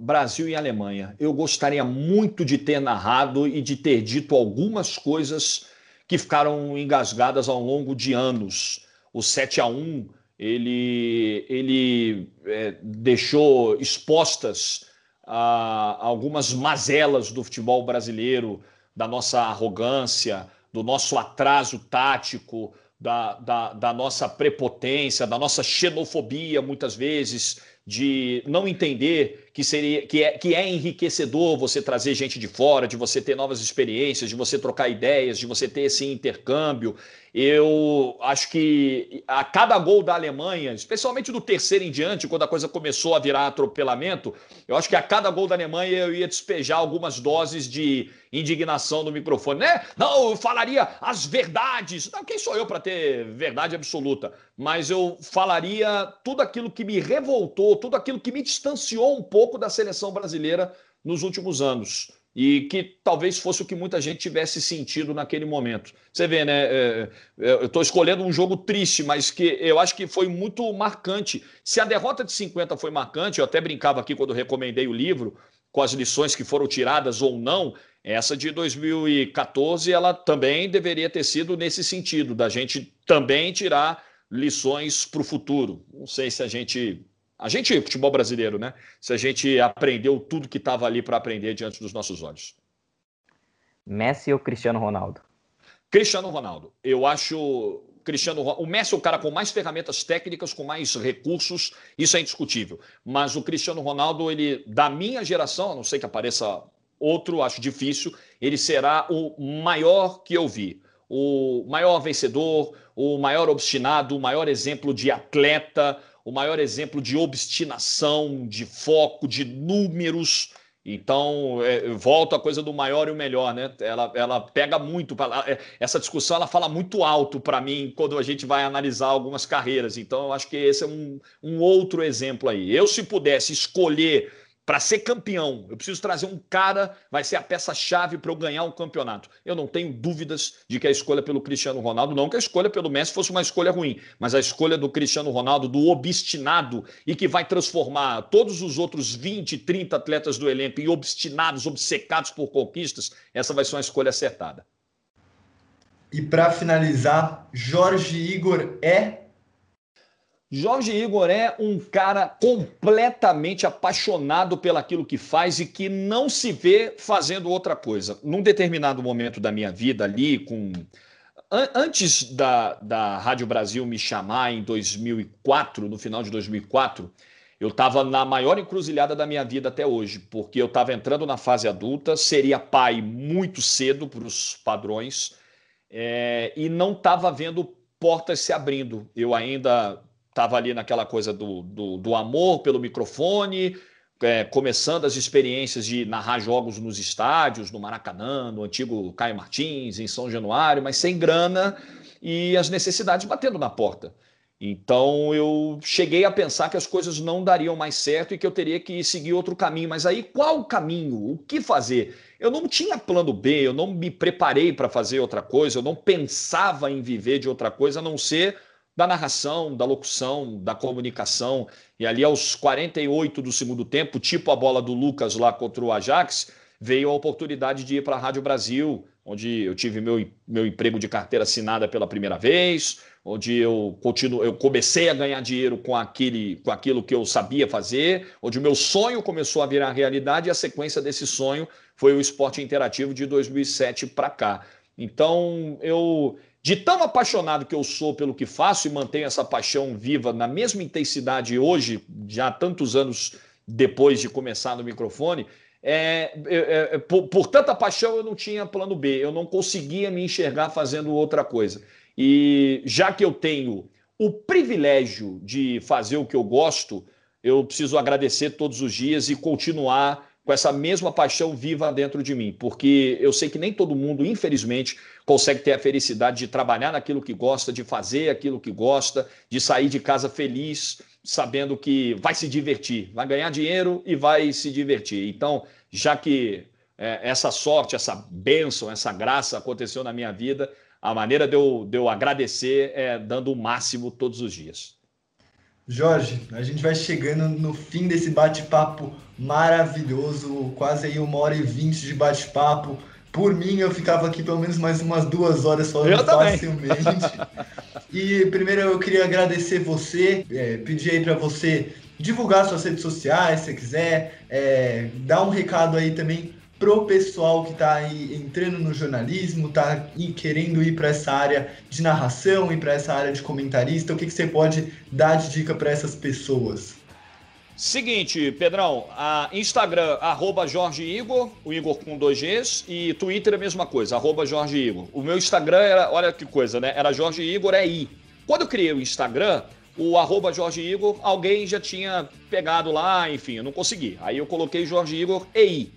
Brasil e Alemanha. Eu gostaria muito de ter narrado e de ter dito algumas coisas que ficaram engasgadas ao longo de anos o 7 a 1 ele, ele é, deixou expostas a, algumas mazelas do futebol brasileiro, da nossa arrogância, do nosso atraso tático, da, da, da nossa prepotência, da nossa xenofobia, muitas vezes, de não entender que seria que é, que é enriquecedor você trazer gente de fora, de você ter novas experiências, de você trocar ideias, de você ter esse intercâmbio. Eu acho que a cada gol da Alemanha, especialmente do terceiro em diante, quando a coisa começou a virar atropelamento, eu acho que a cada gol da Alemanha eu ia despejar algumas doses de indignação no microfone, né? Não, eu falaria as verdades. Não, quem sou eu para ter verdade absoluta? Mas eu falaria tudo aquilo que me revoltou, tudo aquilo que me distanciou um pouco da seleção brasileira nos últimos anos e que talvez fosse o que muita gente tivesse sentido naquele momento. Você vê, né? É, é, eu estou escolhendo um jogo triste, mas que eu acho que foi muito marcante. Se a derrota de 50 foi marcante, eu até brincava aqui quando recomendei o livro, com as lições que foram tiradas ou não, essa de 2014 ela também deveria ter sido nesse sentido, da gente também tirar lições para o futuro. Não sei se a gente a gente, futebol brasileiro, né? Se a gente aprendeu tudo que estava ali para aprender diante dos nossos olhos. Messi ou Cristiano Ronaldo? Cristiano Ronaldo. Eu acho Cristiano o Messi é o cara com mais ferramentas técnicas, com mais recursos, isso é indiscutível. Mas o Cristiano Ronaldo, ele da minha geração, a não sei que apareça outro, acho difícil, ele será o maior que eu vi. O maior vencedor, o maior obstinado, o maior exemplo de atleta, o maior exemplo de obstinação, de foco, de números. Então, é, volta a coisa do maior e o melhor, né? Ela, ela pega muito. É, essa discussão ela fala muito alto para mim quando a gente vai analisar algumas carreiras. Então, eu acho que esse é um, um outro exemplo aí. Eu, se pudesse escolher para ser campeão, eu preciso trazer um cara, vai ser a peça-chave para eu ganhar um campeonato. Eu não tenho dúvidas de que a escolha pelo Cristiano Ronaldo, não que a escolha pelo Messi fosse uma escolha ruim, mas a escolha do Cristiano Ronaldo, do obstinado e que vai transformar todos os outros 20, 30 atletas do elenco em obstinados, obcecados por conquistas, essa vai ser uma escolha acertada. E para finalizar, Jorge Igor é Jorge Igor é um cara completamente apaixonado pelaquilo que faz e que não se vê fazendo outra coisa. Num determinado momento da minha vida ali, com antes da, da Rádio Brasil me chamar em 2004, no final de 2004, eu estava na maior encruzilhada da minha vida até hoje, porque eu estava entrando na fase adulta, seria pai muito cedo para os padrões é, e não estava vendo portas se abrindo. Eu ainda estava ali naquela coisa do, do, do amor pelo microfone, é, começando as experiências de narrar jogos nos estádios, no Maracanã, no antigo Caio Martins, em São Januário, mas sem grana e as necessidades batendo na porta. Então eu cheguei a pensar que as coisas não dariam mais certo e que eu teria que seguir outro caminho. Mas aí qual o caminho? O que fazer? Eu não tinha plano B, eu não me preparei para fazer outra coisa, eu não pensava em viver de outra coisa a não ser da narração, da locução, da comunicação. E ali aos 48 do segundo tempo, tipo a bola do Lucas lá contra o Ajax, veio a oportunidade de ir para a Rádio Brasil, onde eu tive meu, meu emprego de carteira assinada pela primeira vez, onde eu continuo, eu comecei a ganhar dinheiro com aquele, com aquilo que eu sabia fazer, onde o meu sonho começou a virar realidade e a sequência desse sonho foi o esporte interativo de 2007 para cá. Então, eu de tão apaixonado que eu sou pelo que faço e mantenho essa paixão viva na mesma intensidade hoje, já tantos anos depois de começar no microfone, é, é, é, por, por, tanta paixão eu não tinha plano B, eu não conseguia me enxergar fazendo outra coisa. E já que eu tenho o privilégio de fazer o que eu gosto, eu preciso agradecer todos os dias e continuar com essa mesma paixão viva dentro de mim, porque eu sei que nem todo mundo, infelizmente, consegue ter a felicidade de trabalhar naquilo que gosta, de fazer aquilo que gosta, de sair de casa feliz, sabendo que vai se divertir, vai ganhar dinheiro e vai se divertir. Então, já que é, essa sorte, essa bênção, essa graça aconteceu na minha vida, a maneira de eu, de eu agradecer é dando o máximo todos os dias. Jorge, a gente vai chegando no fim desse bate-papo maravilhoso, quase aí uma hora e vinte de bate-papo. Por mim, eu ficava aqui pelo menos mais umas duas horas falando facilmente. e primeiro eu queria agradecer você, é, pedir aí para você divulgar suas redes sociais, se quiser, é, dar um recado aí também pro pessoal que está aí entrando no jornalismo, está querendo ir para essa área de narração e para essa área de comentarista, o que, que você pode dar de dica para essas pessoas? Seguinte, Pedrão, Instagram, arroba Jorge Igor, o Igor com dois Gs, e Twitter é a mesma coisa, arroba Jorge Igor. O meu Instagram era, olha que coisa, né? Era Jorge Igor, é I. Quando eu criei o Instagram, o arroba Jorge Igor, alguém já tinha pegado lá, enfim, eu não consegui. Aí eu coloquei Jorge Igor EI.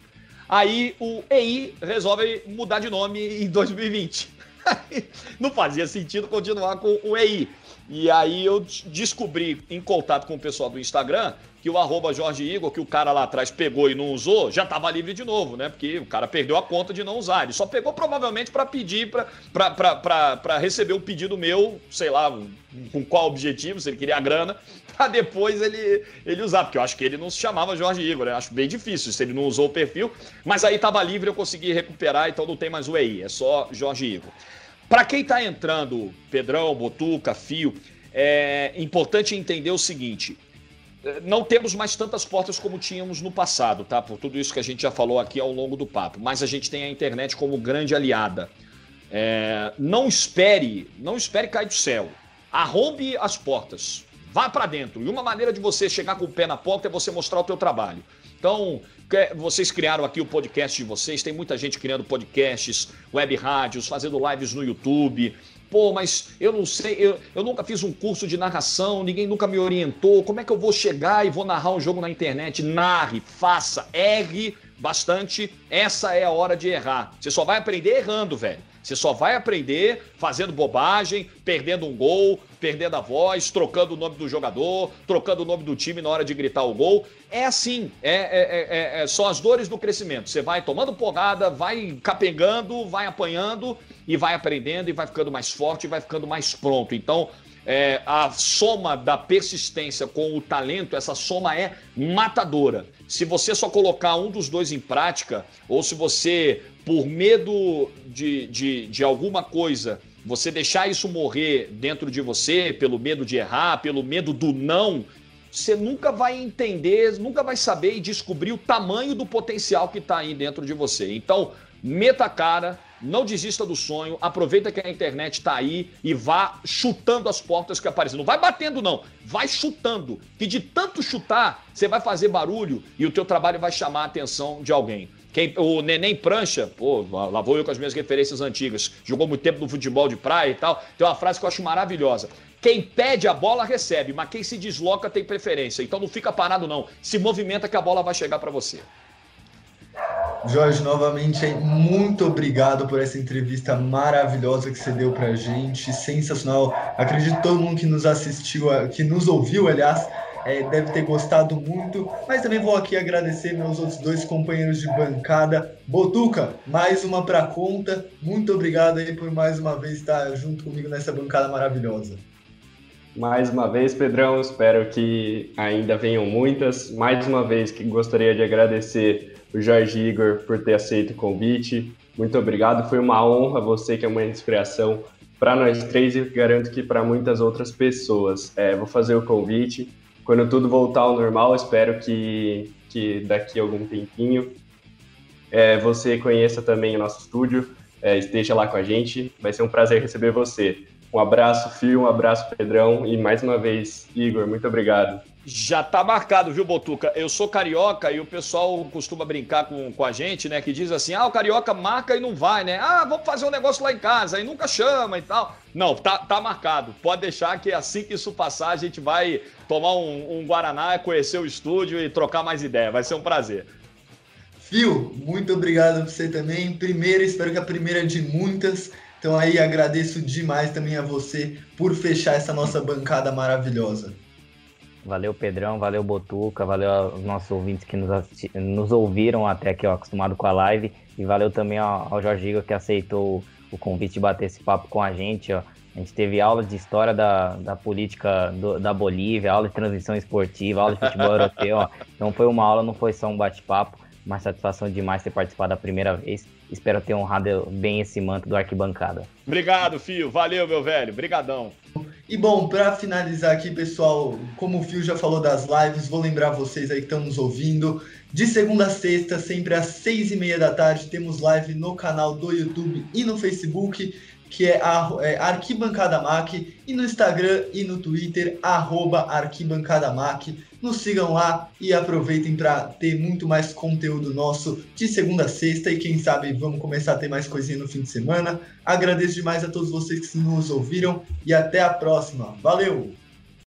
Aí o EI resolve mudar de nome em 2020. Não fazia sentido continuar com o EI. E aí eu descobri, em contato com o pessoal do Instagram, que o arroba Jorge Igor, que o cara lá atrás pegou e não usou, já estava livre de novo, né? Porque o cara perdeu a conta de não usar. Ele só pegou provavelmente para pedir, para receber um pedido meu, sei lá, com qual objetivo, se ele queria a grana, para depois ele, ele usar, porque eu acho que ele não se chamava Jorge Igor, né? Acho bem difícil se ele não usou o perfil, mas aí estava livre, eu consegui recuperar, então não tem mais o EI, é só Jorge Igor. Para quem está entrando, Pedrão, Botuca, Fio, é importante entender o seguinte: não temos mais tantas portas como tínhamos no passado, tá? Por tudo isso que a gente já falou aqui ao longo do papo, mas a gente tem a internet como grande aliada. É, não espere, não espere cair do céu. Arrombe as portas. Vá para dentro. E uma maneira de você chegar com o pé na porta é você mostrar o teu trabalho. Então, vocês criaram aqui o podcast de vocês, tem muita gente criando podcasts, web rádios, fazendo lives no YouTube. Pô, mas eu não sei, eu, eu nunca fiz um curso de narração, ninguém nunca me orientou. Como é que eu vou chegar e vou narrar um jogo na internet? Narre, faça, erre bastante. Essa é a hora de errar. Você só vai aprender errando, velho. Você só vai aprender fazendo bobagem, perdendo um gol, perdendo a voz, trocando o nome do jogador, trocando o nome do time na hora de gritar o gol. É assim, é, é, é, é são as dores do crescimento. Você vai tomando porrada, vai capengando, vai apanhando e vai aprendendo e vai ficando mais forte e vai ficando mais pronto. Então, é, a soma da persistência com o talento, essa soma é matadora. Se você só colocar um dos dois em prática, ou se você por medo de, de, de alguma coisa, você deixar isso morrer dentro de você, pelo medo de errar, pelo medo do não, você nunca vai entender, nunca vai saber e descobrir o tamanho do potencial que está aí dentro de você. Então, meta a cara, não desista do sonho, aproveita que a internet está aí e vá chutando as portas que aparecem. Não vai batendo, não, vai chutando. Que de tanto chutar, você vai fazer barulho e o teu trabalho vai chamar a atenção de alguém. Quem, o Neném Prancha, pô, lá vou eu com as minhas referências antigas, jogou muito tempo no futebol de praia e tal. Tem uma frase que eu acho maravilhosa. Quem pede a bola recebe, mas quem se desloca tem preferência. Então não fica parado, não. Se movimenta que a bola vai chegar para você. Jorge, novamente, muito obrigado por essa entrevista maravilhosa que você deu pra gente. Sensacional. Acredito que todo mundo que nos assistiu, que nos ouviu, aliás, é, deve ter gostado muito, mas também vou aqui agradecer meus outros dois companheiros de bancada. Botuca, mais uma para conta. Muito obrigado aí por mais uma vez estar junto comigo nessa bancada maravilhosa. Mais uma vez, Pedrão, espero que ainda venham muitas. Mais uma vez que gostaria de agradecer o Jorge Igor por ter aceito o convite. Muito obrigado, foi uma honra você que é uma inspiração para nós três e garanto que para muitas outras pessoas. É, vou fazer o convite quando tudo voltar ao normal, espero que, que daqui a algum tempinho é, você conheça também o nosso estúdio, é, esteja lá com a gente. Vai ser um prazer receber você. Um abraço, Fio, um abraço, Pedrão, e mais uma vez, Igor, muito obrigado. Já tá marcado, viu, Botuca? Eu sou carioca e o pessoal costuma brincar com, com a gente, né? Que diz assim: ah, o carioca marca e não vai, né? Ah, vamos fazer um negócio lá em casa e nunca chama e tal. Não, tá, tá marcado. Pode deixar que assim que isso passar, a gente vai tomar um, um Guaraná, conhecer o estúdio e trocar mais ideia. Vai ser um prazer. Fio, muito obrigado a você também. Primeira, espero que a primeira de muitas. Então aí agradeço demais também a você por fechar essa nossa bancada maravilhosa. Valeu, Pedrão, valeu, Botuca, valeu aos nossos ouvintes que nos, nos ouviram até aqui, ó, acostumado com a live. E valeu também ao, ao Jorge Igor que aceitou o convite de bater esse papo com a gente, ó. A gente teve aula de história da, da política do, da Bolívia, aula de transmissão esportiva, aula de futebol europeu. Ó. Então foi uma aula, não foi só um bate-papo. Uma satisfação demais ter participado da primeira vez. Espero ter honrado bem esse manto do arquibancada. Obrigado, Fio. Valeu, meu velho. Brigadão. E bom, para finalizar aqui, pessoal, como o Fio já falou das lives, vou lembrar vocês aí que estão nos ouvindo. De segunda a sexta, sempre às seis e meia da tarde, temos live no canal do YouTube e no Facebook que é, a, é Arquibancada Mac, e no Instagram e no Twitter, arroba Arquibancada Mac. Nos sigam lá e aproveitem para ter muito mais conteúdo nosso de segunda a sexta e quem sabe vamos começar a ter mais coisinha no fim de semana. Agradeço demais a todos vocês que nos ouviram e até a próxima. Valeu!